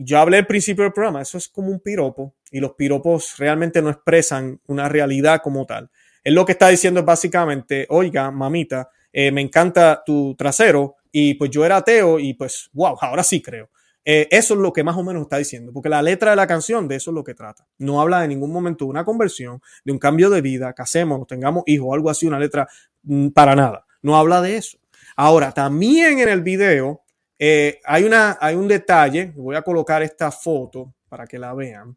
Yo hablé al principio del programa, eso es como un piropo y los piropos realmente no expresan una realidad como tal. Él lo que está diciendo es básicamente, oiga, mamita, eh, me encanta tu trasero y pues yo era ateo y pues, wow, ahora sí creo. Eh, eso es lo que más o menos está diciendo, porque la letra de la canción de eso es lo que trata. No habla en ningún momento de una conversión, de un cambio de vida, casemos, tengamos hijos, algo así, una letra mm, para nada. No habla de eso. Ahora, también en el video eh, hay, una, hay un detalle, voy a colocar esta foto para que la vean,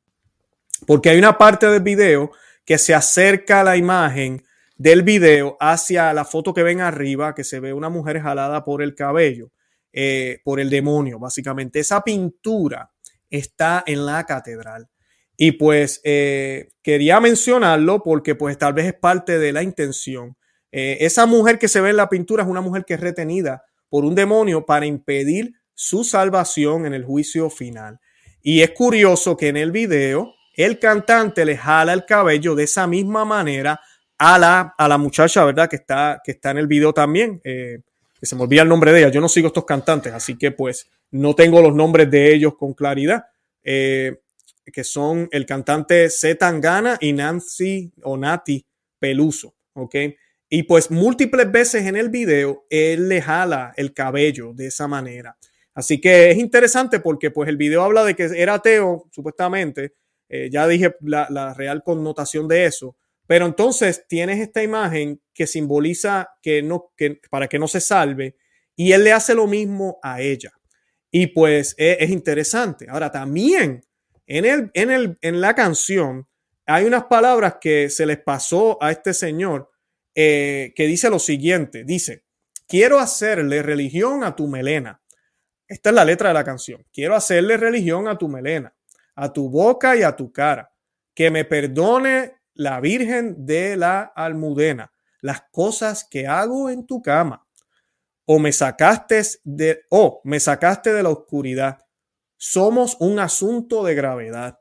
porque hay una parte del video que se acerca a la imagen del video hacia la foto que ven arriba, que se ve una mujer jalada por el cabello. Eh, por el demonio, básicamente. Esa pintura está en la catedral. Y pues eh, quería mencionarlo porque pues tal vez es parte de la intención. Esa mujer que se ve en la pintura es una mujer que es retenida por un demonio para impedir su salvación en el juicio final. Y es curioso que en el video el cantante le jala el cabello de esa misma manera a la, a la muchacha, ¿verdad? Que está, que está en el video también que se me olvida el nombre de ella. Yo no sigo estos cantantes, así que pues no tengo los nombres de ellos con claridad. Eh, que son el cantante Z Tangana y Nancy o Nati Peluso, ¿ok? Y pues múltiples veces en el video él le jala el cabello de esa manera. Así que es interesante porque pues el video habla de que era ateo, supuestamente. Eh, ya dije la, la, real connotación de eso. Pero entonces tienes esta imagen que simboliza que no, que, para que no se salve y él le hace lo mismo a ella. Y pues es, es interesante. Ahora también en, el, en, el, en la canción hay unas palabras que se les pasó a este señor eh, que dice lo siguiente. Dice, quiero hacerle religión a tu melena. Esta es la letra de la canción. Quiero hacerle religión a tu melena, a tu boca y a tu cara. Que me perdone la Virgen de la Almudena las cosas que hago en tu cama. O me sacaste de, o me sacaste de la oscuridad. Somos un asunto de gravedad.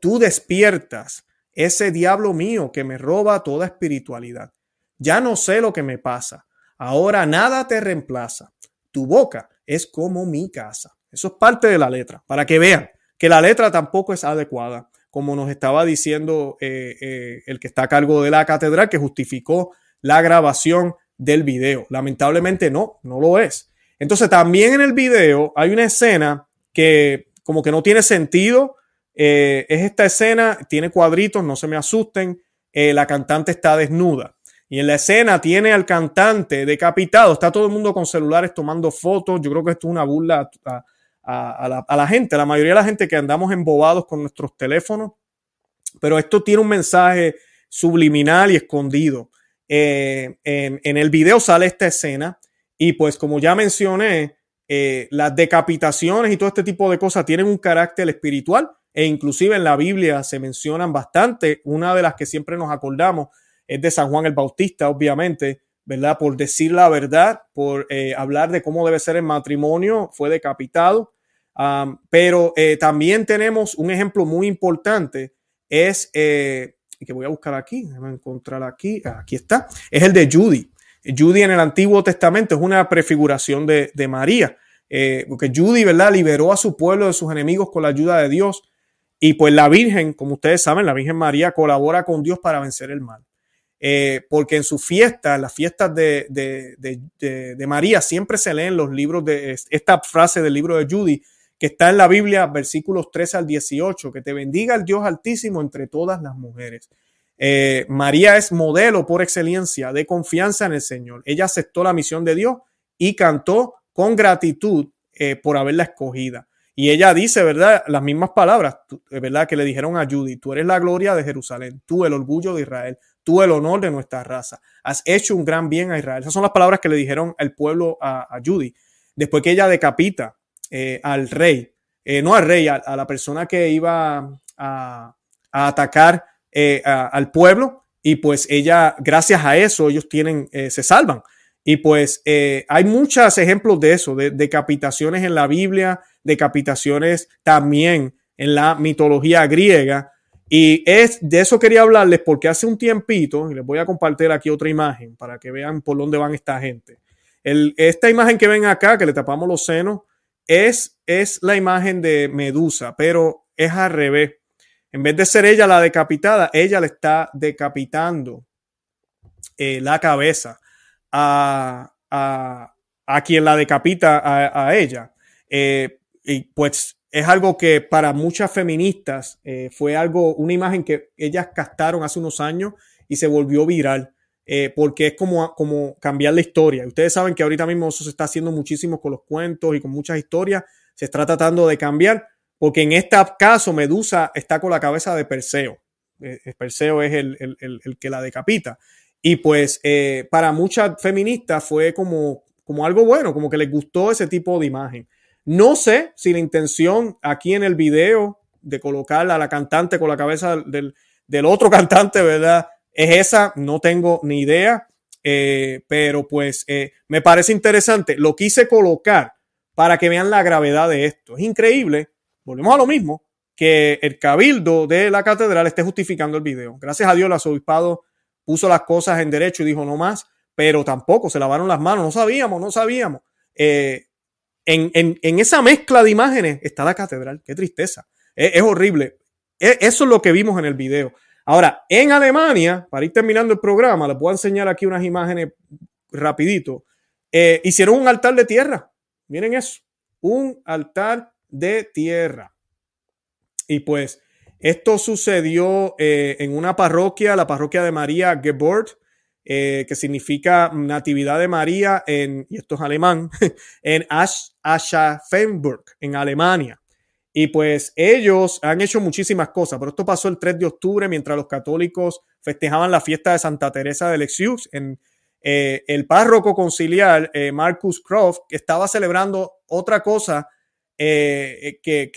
Tú despiertas ese diablo mío que me roba toda espiritualidad. Ya no sé lo que me pasa. Ahora nada te reemplaza. Tu boca es como mi casa. Eso es parte de la letra, para que vean que la letra tampoco es adecuada, como nos estaba diciendo eh, eh, el que está a cargo de la catedral, que justificó la grabación del video. Lamentablemente no, no lo es. Entonces también en el video hay una escena que como que no tiene sentido. Eh, es esta escena, tiene cuadritos, no se me asusten. La cantante está desnuda. Y en la escena tiene al cantante decapitado. Está todo el mundo con celulares tomando fotos. Yo creo que esto es una burla a, la, a la gente, la mayoría de la gente que andamos embobados con nuestros teléfonos. Pero esto tiene un mensaje subliminal y escondido. Eh, en, el video sale esta escena y pues como ya mencioné, eh, las decapitaciones y todo este tipo de cosas tienen un carácter espiritual e inclusive en la Biblia se mencionan bastante. Una de las que siempre nos acordamos es de San Juan el Bautista, obviamente, ¿verdad? Por decir la verdad, por eh, hablar de cómo debe ser el matrimonio, fue decapitado. pero también tenemos un ejemplo muy importante, es y que voy a buscar aquí, déjame encontrar aquí, aquí está, es el de Judy. Judy en el Antiguo Testamento es una prefiguración de, María, eh, porque Judy, ¿verdad?, liberó a su pueblo de sus enemigos con la ayuda de Dios. Y pues la Virgen, como ustedes saben, la Virgen María colabora con Dios para vencer el mal. Eh, porque en sus fiestas, las fiestas de, de, María, siempre se leen los libros de esta frase del libro de Judy, que está en la Biblia, versículos 13 al 18, que te bendiga el Dios altísimo entre todas las mujeres. Eh, María es modelo por excelencia de confianza en el Señor. Ella aceptó la misión de Dios y cantó con gratitud eh, por haberla escogida. Y ella dice, ¿verdad? Las mismas palabras, ¿verdad? Que le dijeron a Judy, tú eres la gloria de Jerusalén, tú el orgullo de Israel, el honor de nuestra raza, has hecho un gran bien a Israel. Esas son las palabras que le dijeron al pueblo a, a Judy. Después que ella decapita eh, al rey, eh, no al rey, a, la persona que iba a, atacar eh, al pueblo y pues ella, gracias a eso, ellos tienen, se salvan. Y pues hay muchos ejemplos de eso, de decapitaciones en la Biblia, decapitaciones también en la mitología griega. Y es de eso quería hablarles porque hace un tiempito, y les voy a compartir aquí otra imagen para que vean por dónde van esta gente. Esta imagen que ven acá, que le tapamos los senos, es, es la imagen de Medusa, pero es al revés. En vez de ser ella la decapitada, ella le está decapitando eh, la cabeza a, quien la decapita a, ella. Eh, y pues es algo que para muchas feministas eh, fue algo, una imagen que ellas castaron hace unos años y se volvió viral. Eh, porque es como, como cambiar la historia. Ustedes saben que ahorita mismo eso se está haciendo muchísimo con los cuentos y con muchas historias, se está tratando de cambiar, porque en este caso Medusa está con la cabeza de Perseo. Eh, eh, Perseo es el, el, que la decapita. Y pues para muchas feministas fue como, como algo bueno, como que les gustó ese tipo de imagen. No sé si la intención aquí en el video de colocar a la cantante con la cabeza del, otro cantante, ¿verdad? ¿Es esa? No tengo ni idea, eh, pero pues eh, me parece interesante. Lo quise colocar para que vean la gravedad de esto. Es increíble, volvemos a lo mismo, que el cabildo de la catedral esté justificando el video. Gracias a Dios el arzobispado puso las cosas en derecho y dijo no más, pero tampoco se lavaron las manos, no sabíamos, no sabíamos. Eh, en, esa mezcla de imágenes está la catedral, qué tristeza, es, horrible. E, eso es lo que vimos en el video. Ahora, en Alemania, para ir terminando el programa, les a enseñar aquí unas imágenes rapidito. Eh, hicieron un altar de tierra. Miren eso. un altar de tierra. Y pues esto sucedió eh, en una parroquia, la parroquia de María Geburt, eh, que significa Natividad de María en, y esto es alemán, en Aschaffenburg, en Alemania. Y pues ellos han hecho muchísimas cosas, pero esto pasó el 3 de octubre mientras los católicos festejaban la fiesta de Santa Teresa de Lisieux en eh, el párroco conciliar eh, Marcus Croft, estaba celebrando otra cosa que, que,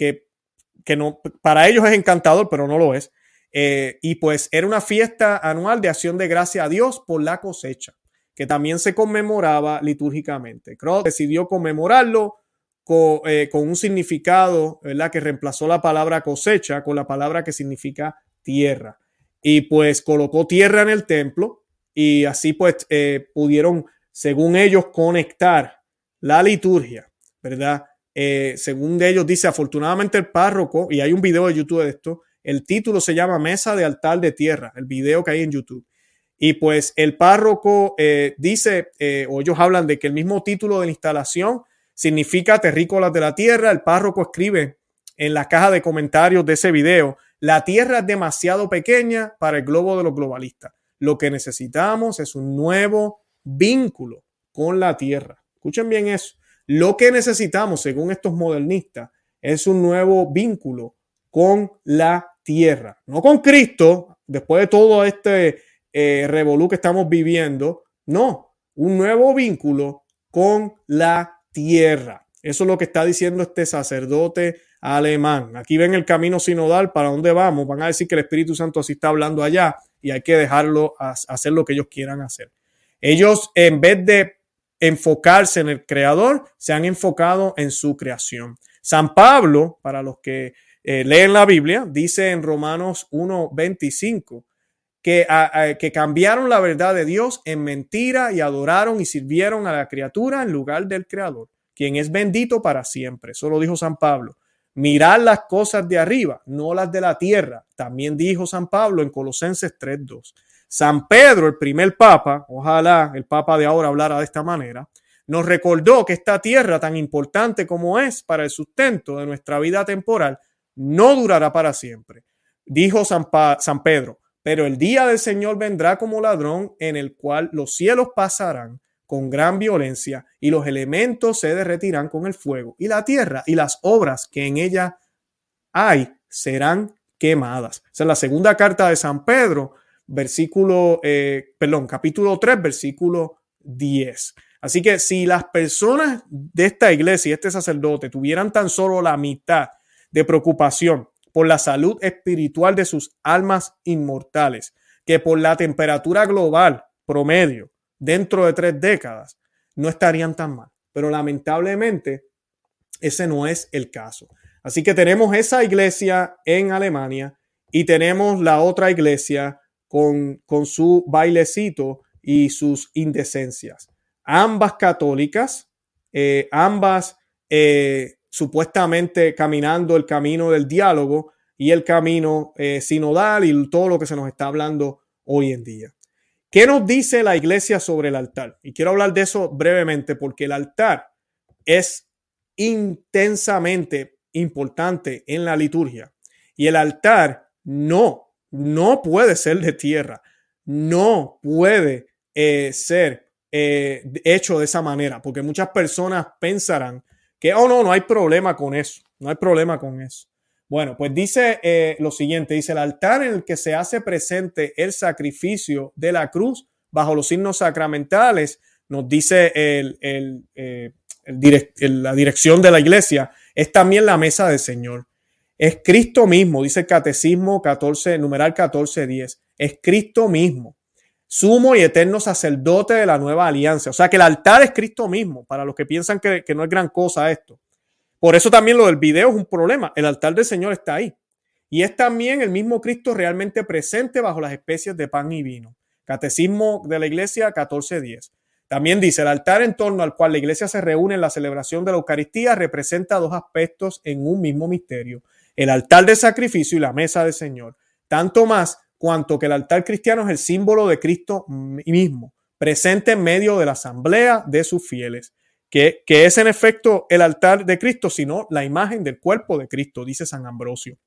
que, no, para ellos es encantador, pero no lo es. Y pues era una fiesta anual de acción de gracia a Dios por la cosecha, que también se conmemoraba litúrgicamente. Croft decidió conmemorarlo con, con, un significado, ¿verdad? Que reemplazó la palabra cosecha con la palabra que significa tierra. Y pues colocó tierra en el templo y así pues eh, pudieron, según ellos, conectar la liturgia, ¿verdad? Eh, según ellos dice, afortunadamente el párroco, y hay un video de YouTube de esto, el título se llama Mesa de altar de tierra, el video que hay en YouTube. Y pues el párroco eh, dice, o ellos hablan de que el mismo título de la instalación significa terrícolas de la tierra. El párroco escribe en la caja de comentarios de ese video, la tierra es demasiado pequeña para el globo de los globalistas. Lo que necesitamos es un nuevo vínculo con la tierra. Escuchen bien eso. Lo que necesitamos, según estos modernistas, es un nuevo vínculo con la tierra. No con Cristo, después de todo este eh, revolú que estamos viviendo. No, un nuevo vínculo con la tierra. Eso es lo que está diciendo este sacerdote alemán. Aquí ven el camino sinodal, para dónde vamos. Van a decir que el Espíritu Santo así está hablando allá y hay que dejarlo hacer lo que ellos quieran hacer. Ellos, en vez de enfocarse en el creador, se han enfocado en su creación. San Pablo, para los que eh, leen la Biblia, dice en Romanos 1.25 que, que cambiaron la verdad de Dios en mentira y adoraron y sirvieron a la criatura en lugar del creador, quien es bendito para siempre. Eso lo dijo San Pablo. Mirar las cosas de arriba, no las de la tierra. También dijo San Pablo en Colosenses 3.2. San Pedro, el primer papa, ojalá el papa de ahora hablara de esta manera, nos recordó que esta tierra tan importante como es para el sustento de nuestra vida temporal, no durará para siempre. Dijo San, San Pedro, pero el día del Señor vendrá como ladrón en el cual los cielos pasarán con gran violencia y los elementos se derretirán con el fuego y la tierra y las obras que en ella hay serán quemadas. Esa es la segunda carta de San Pedro, versículo, eh, perdón, capítulo 3, versículo 10. Así que si las personas de esta iglesia y este sacerdote tuvieran tan solo la mitad de preocupación por la salud espiritual de sus almas inmortales, que por la temperatura global promedio dentro de tres décadas, no estarían tan mal. Pero lamentablemente, ese no es el caso. Así que tenemos esa iglesia en Alemania y tenemos la otra iglesia con, con su bailecito y sus indecencias. Ambas católicas, eh, ambas eh, supuestamente caminando el camino del diálogo y el camino eh, sinodal y todo lo que se nos está hablando hoy en día. ¿Qué nos dice la iglesia sobre el altar? Y quiero hablar de eso brevemente porque el altar es intensamente importante en la liturgia. Y el altar no, no puede ser de tierra, no puede eh, ser eh, hecho de esa manera, porque muchas personas pensarán que, oh, no, no hay problema con eso, no hay problema con eso. Bueno, pues dice eh, lo siguiente, dice el altar en el que se hace presente el sacrificio de la cruz bajo los signos sacramentales, nos dice el, eh, la dirección de la iglesia, es también la mesa del Señor. Es Cristo mismo, dice el Catecismo 14, numeral 14, 10. Es Cristo mismo, sumo y eterno sacerdote de la nueva alianza. O sea que el altar es Cristo mismo, para los que piensan que, que no es gran cosa esto. Por eso también lo del video es un problema. El altar del Señor está ahí. Y es también el mismo Cristo realmente presente bajo las especies de pan y vino. Catecismo de la Iglesia 1410. También dice, el altar en torno al cual la Iglesia se reúne en la celebración de la Eucaristía representa dos aspectos en un mismo misterio. El altar de sacrificio y la mesa del Señor. Tanto más cuanto que el altar cristiano es el símbolo de Cristo mismo, presente en medio de la asamblea de sus fieles que, que es en efecto el altar de Cristo, sino la imagen del cuerpo de Cristo, dice San Ambrosio.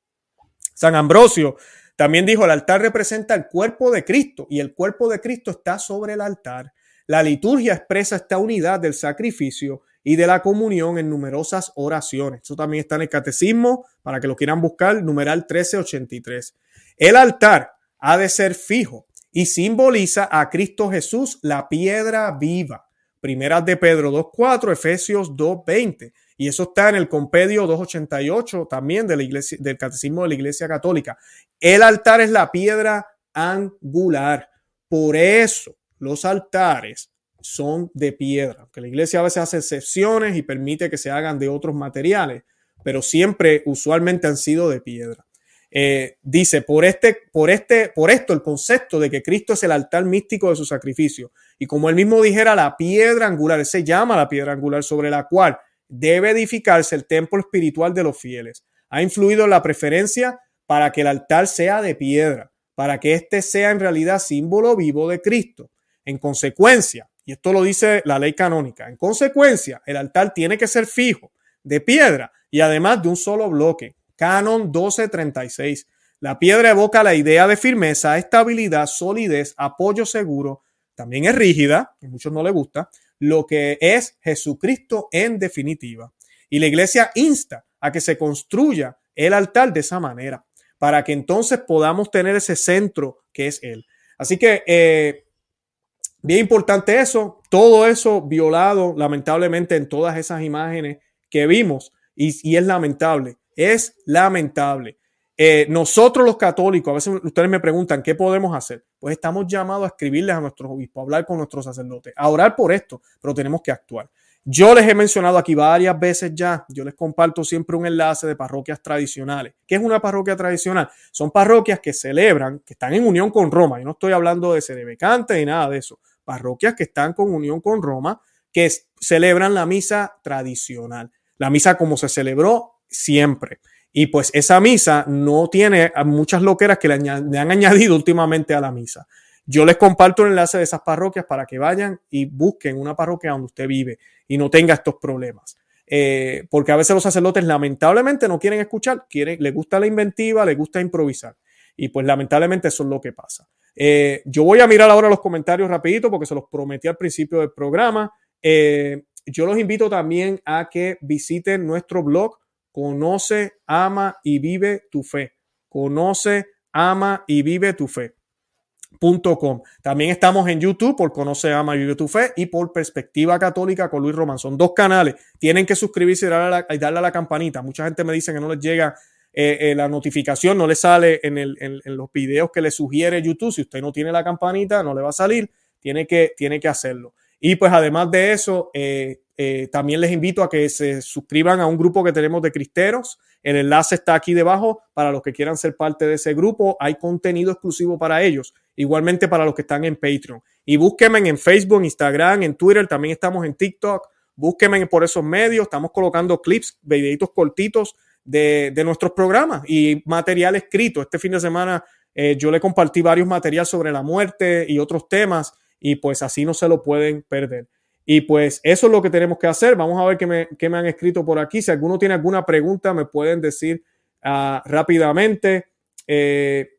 San Ambrosio también dijo, el altar representa el cuerpo de Cristo y el cuerpo de Cristo está sobre el altar. La liturgia expresa esta unidad del sacrificio y de la comunión en numerosas oraciones. Eso también está en el catecismo, para que lo quieran buscar, numeral 1383. El altar ha de ser fijo y simboliza a Cristo Jesús, la piedra viva. Primeras de Pedro 2.4, Efesios 2.20. Y eso está en el compendio 288 también de la iglesia, del Catecismo de la Iglesia Católica. El altar es la piedra angular. Por eso los altares son de piedra, que la iglesia a veces hace excepciones y permite que se hagan de otros materiales, pero siempre usualmente han sido de piedra. Eh, dice, por este, por este, por esto el concepto de que Cristo es el altar místico de su sacrificio. Y como él mismo dijera, la piedra angular, se llama la piedra angular sobre la cual debe edificarse el templo espiritual de los fieles. Ha influido en la preferencia para que el altar sea de piedra, para que éste sea en realidad símbolo vivo de Cristo. En consecuencia, y esto lo dice la ley canónica, en consecuencia, el altar tiene que ser fijo, de piedra y además de un solo bloque. Canon 1236. La piedra evoca la idea de firmeza, estabilidad, solidez, apoyo seguro. También es rígida, a muchos no le gusta, lo que es Jesucristo en definitiva. Y la iglesia insta a que se construya el altar de esa manera, para que entonces podamos tener ese centro que es Él. Así que, eh, bien importante eso, todo eso violado lamentablemente en todas esas imágenes que vimos, y es lamentable, es lamentable. Eh, nosotros los católicos, a veces ustedes me preguntan, ¿qué podemos hacer? Pues estamos llamados a escribirles a nuestros obispos, a hablar con nuestros sacerdotes, a orar por esto, pero tenemos que actuar. Yo les he mencionado aquí varias veces ya, yo les comparto siempre un enlace de parroquias tradicionales. ¿Qué es una parroquia tradicional? Son parroquias que celebran, que están en unión con Roma. Yo no estoy hablando de sedebecante ni nada de eso. Parroquias que están con unión con Roma, que celebran la misa tradicional. La misa como se celebró siempre. Y pues esa misa no tiene muchas loqueras que le, han añadido últimamente a la misa. Yo les comparto el enlace de esas parroquias para que vayan y busquen una parroquia donde usted vive y no tenga estos problemas. Eh, porque a veces los sacerdotes lamentablemente no quieren escuchar, quieren, les gusta la inventiva, les gusta improvisar. Y pues lamentablemente eso es lo que pasa. Eh, yo voy a mirar ahora los comentarios rapidito porque se los prometí al principio del programa. Eh, yo los invito también a que visiten nuestro blog Conoce, ama y vive tu fe. Conoce, ama y vive tu fe. Com. También estamos en YouTube por Conoce, Ama y Vive tu Fe y por Perspectiva Católica con Luis Román. Son dos canales. Tienen que suscribirse y darle a la, campanita. Mucha gente me dice que no les llega eh, eh, la notificación, no le sale en, los videos que le sugiere YouTube. Si usted no tiene la campanita, no le va a salir. Tiene que, tiene que hacerlo. Y pues además de eso, eh, eh, también les invito a que se suscriban a un grupo que tenemos de cristeros. El enlace está aquí debajo para los que quieran ser parte de ese grupo. Hay contenido exclusivo para ellos, igualmente para los que están en Patreon. Y búsquenme en Facebook, Instagram, en Twitter, también estamos en TikTok. Búsquenme por esos medios. Estamos colocando clips, videitos cortitos de, nuestros programas y material escrito. Este fin de semana eh, yo le compartí varios materiales sobre la muerte y otros temas y pues así no se lo pueden perder. Y pues eso es lo que tenemos que hacer. Vamos a ver qué me, me han escrito por aquí. Si alguno tiene alguna pregunta, me pueden decir uh, rápidamente. Eh,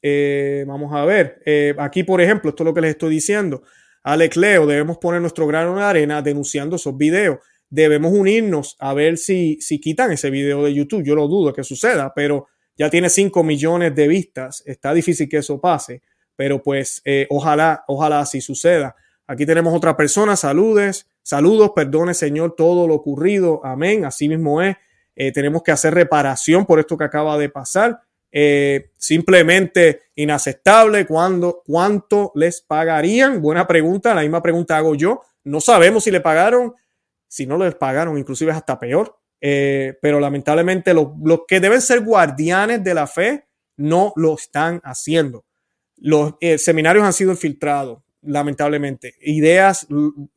eh, vamos a ver. Eh, aquí, por ejemplo, esto es lo que les estoy diciendo. Alex Leo, debemos poner nuestro grano de arena denunciando esos videos. Debemos unirnos a ver si, si quitan ese video de YouTube. Yo lo dudo que suceda, pero ya tiene 5 millones de vistas. Está difícil que eso pase, pero pues ojalá, ojalá así suceda. Aquí tenemos otra persona, saludes, saludos, perdone Señor todo lo ocurrido, amén, así mismo es. Eh, tenemos que hacer reparación por esto que acaba de pasar. Eh, simplemente inaceptable. ¿Cuándo, ¿Cuánto les pagarían? Buena pregunta, la misma pregunta hago yo. No sabemos si le pagaron, si no les pagaron, inclusive es hasta peor. Eh, pero lamentablemente los, los, que deben ser guardianes de la fe no lo están haciendo. Los seminarios han sido infiltrados lamentablemente. Ideas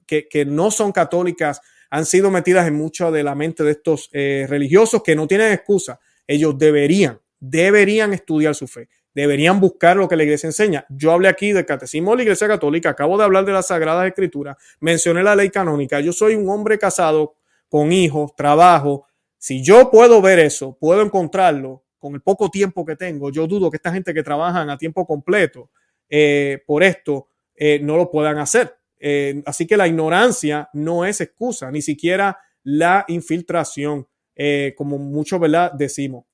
que, no son católicas han sido metidas en mucho de la mente de estos eh, religiosos que no tienen excusa. Ellos deberían, deberían estudiar su fe. deberían buscar lo que la iglesia enseña. Yo hablé aquí del catecismo de la iglesia católica, acabo de hablar de las sagradas escrituras, mencioné la ley canónica, yo soy un hombre casado con hijos, trabajo. Si yo puedo ver eso, puedo encontrarlo con el poco tiempo que tengo, yo dudo que esta gente que trabajan a tiempo completo eh, por esto eh, no lo puedan hacer. Eh, así que la ignorancia no es excusa, ni siquiera la infiltración, como muchos ¿verdad? decimos.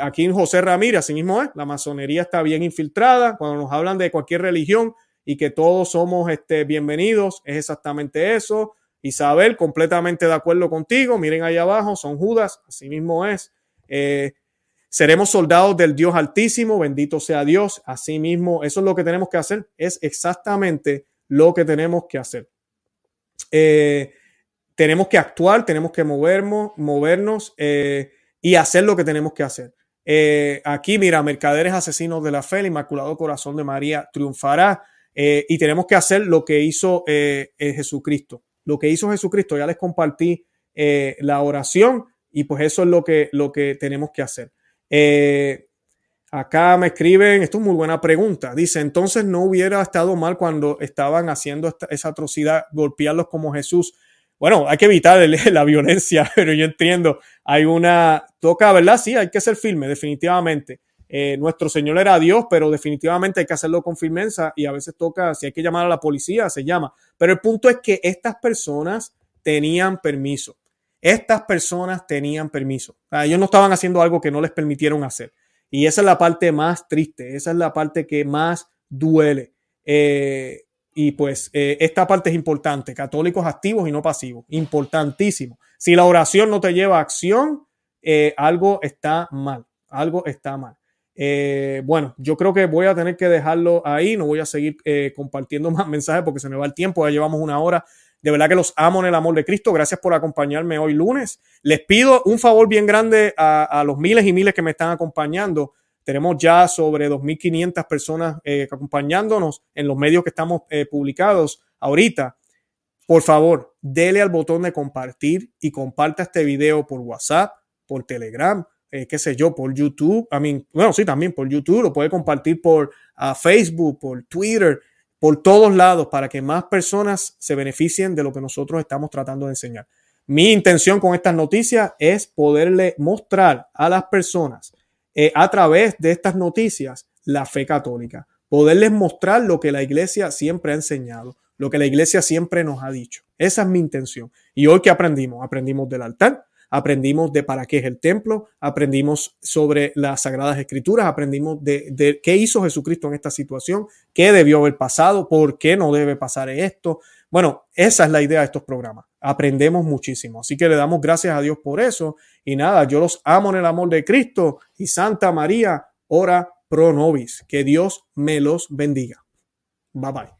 aquí en José Ramírez, así mismo es, la masonería está bien infiltrada. Cuando nos hablan de cualquier religión y que todos somos este, bienvenidos, es exactamente eso. Isabel, completamente de acuerdo contigo. Miren ahí abajo, son Judas, así mismo es. Seremos soldados del Dios Altísimo, bendito sea Dios. Así mismo, eso es lo que tenemos que hacer, es exactamente lo que tenemos que hacer. Eh, tenemos que actuar, tenemos que movernos, movernos eh, y hacer lo que tenemos que hacer. Eh, aquí, mira, mercaderes asesinos de la fe, el Inmaculado Corazón de María triunfará y tenemos que hacer lo que hizo Jesucristo. Lo que hizo Jesucristo, ya les compartí la oración y pues eso es lo que, lo que tenemos que hacer. Eh, acá me escriben, esto es muy buena pregunta. Dice, entonces no hubiera estado mal cuando estaban haciendo esa atrocidad, golpearlos como Jesús. Bueno, hay que evitar la violencia, pero yo entiendo, hay una, toca, ¿verdad? Sí, hay que ser firme, definitivamente. Eh, nuestro Señor era Dios, pero definitivamente hay que hacerlo con firmeza y a veces toca, si hay que llamar a la policía, se llama. Pero el punto es que estas personas tenían permiso. Estas personas tenían permiso. ellos no estaban haciendo algo que no les permitieron hacer. Y esa es la parte más triste, esa es la parte que más duele. Eh, y pues eh, esta parte es importante, católicos activos y no pasivos, importantísimo. Si la oración no te lleva a acción, eh, algo está mal, algo está mal. bueno, yo creo que voy a tener que dejarlo ahí, no voy a seguir compartiendo más mensajes porque se me va el tiempo, ya llevamos una hora de verdad que los amo en el amor de Cristo. Gracias por acompañarme hoy lunes. Les pido un favor bien grande a, los miles y miles que me están acompañando. Tenemos ya sobre 2.500 personas eh, acompañándonos en los medios que estamos eh, publicados ahorita. Por favor, dele al botón de compartir y comparta este video por WhatsApp, por Telegram, eh, qué sé yo, por YouTube. I mean, bueno, sí, también por YouTube. Lo puede compartir por uh, Facebook, por Twitter por todos lados para que más personas se beneficien de lo que nosotros estamos tratando de enseñar. Mi intención con estas noticias es poderle mostrar a las personas eh, a través de estas noticias la fe católica, poderles mostrar lo que la iglesia siempre ha enseñado, lo que la iglesia siempre nos ha dicho. Esa es mi intención. Y hoy que aprendimos, aprendimos del altar, aprendimos de para qué es el templo, aprendimos sobre las sagradas escrituras, aprendimos de, qué hizo Jesucristo en esta situación, qué debió haber pasado, por qué no debe pasar esto. Bueno, esa es la idea de estos programas. Aprendemos muchísimo. Así que le damos gracias a Dios por eso. Y nada, yo los amo en el amor de Cristo y Santa María, ora pro nobis. Que Dios me los bendiga. Bye bye.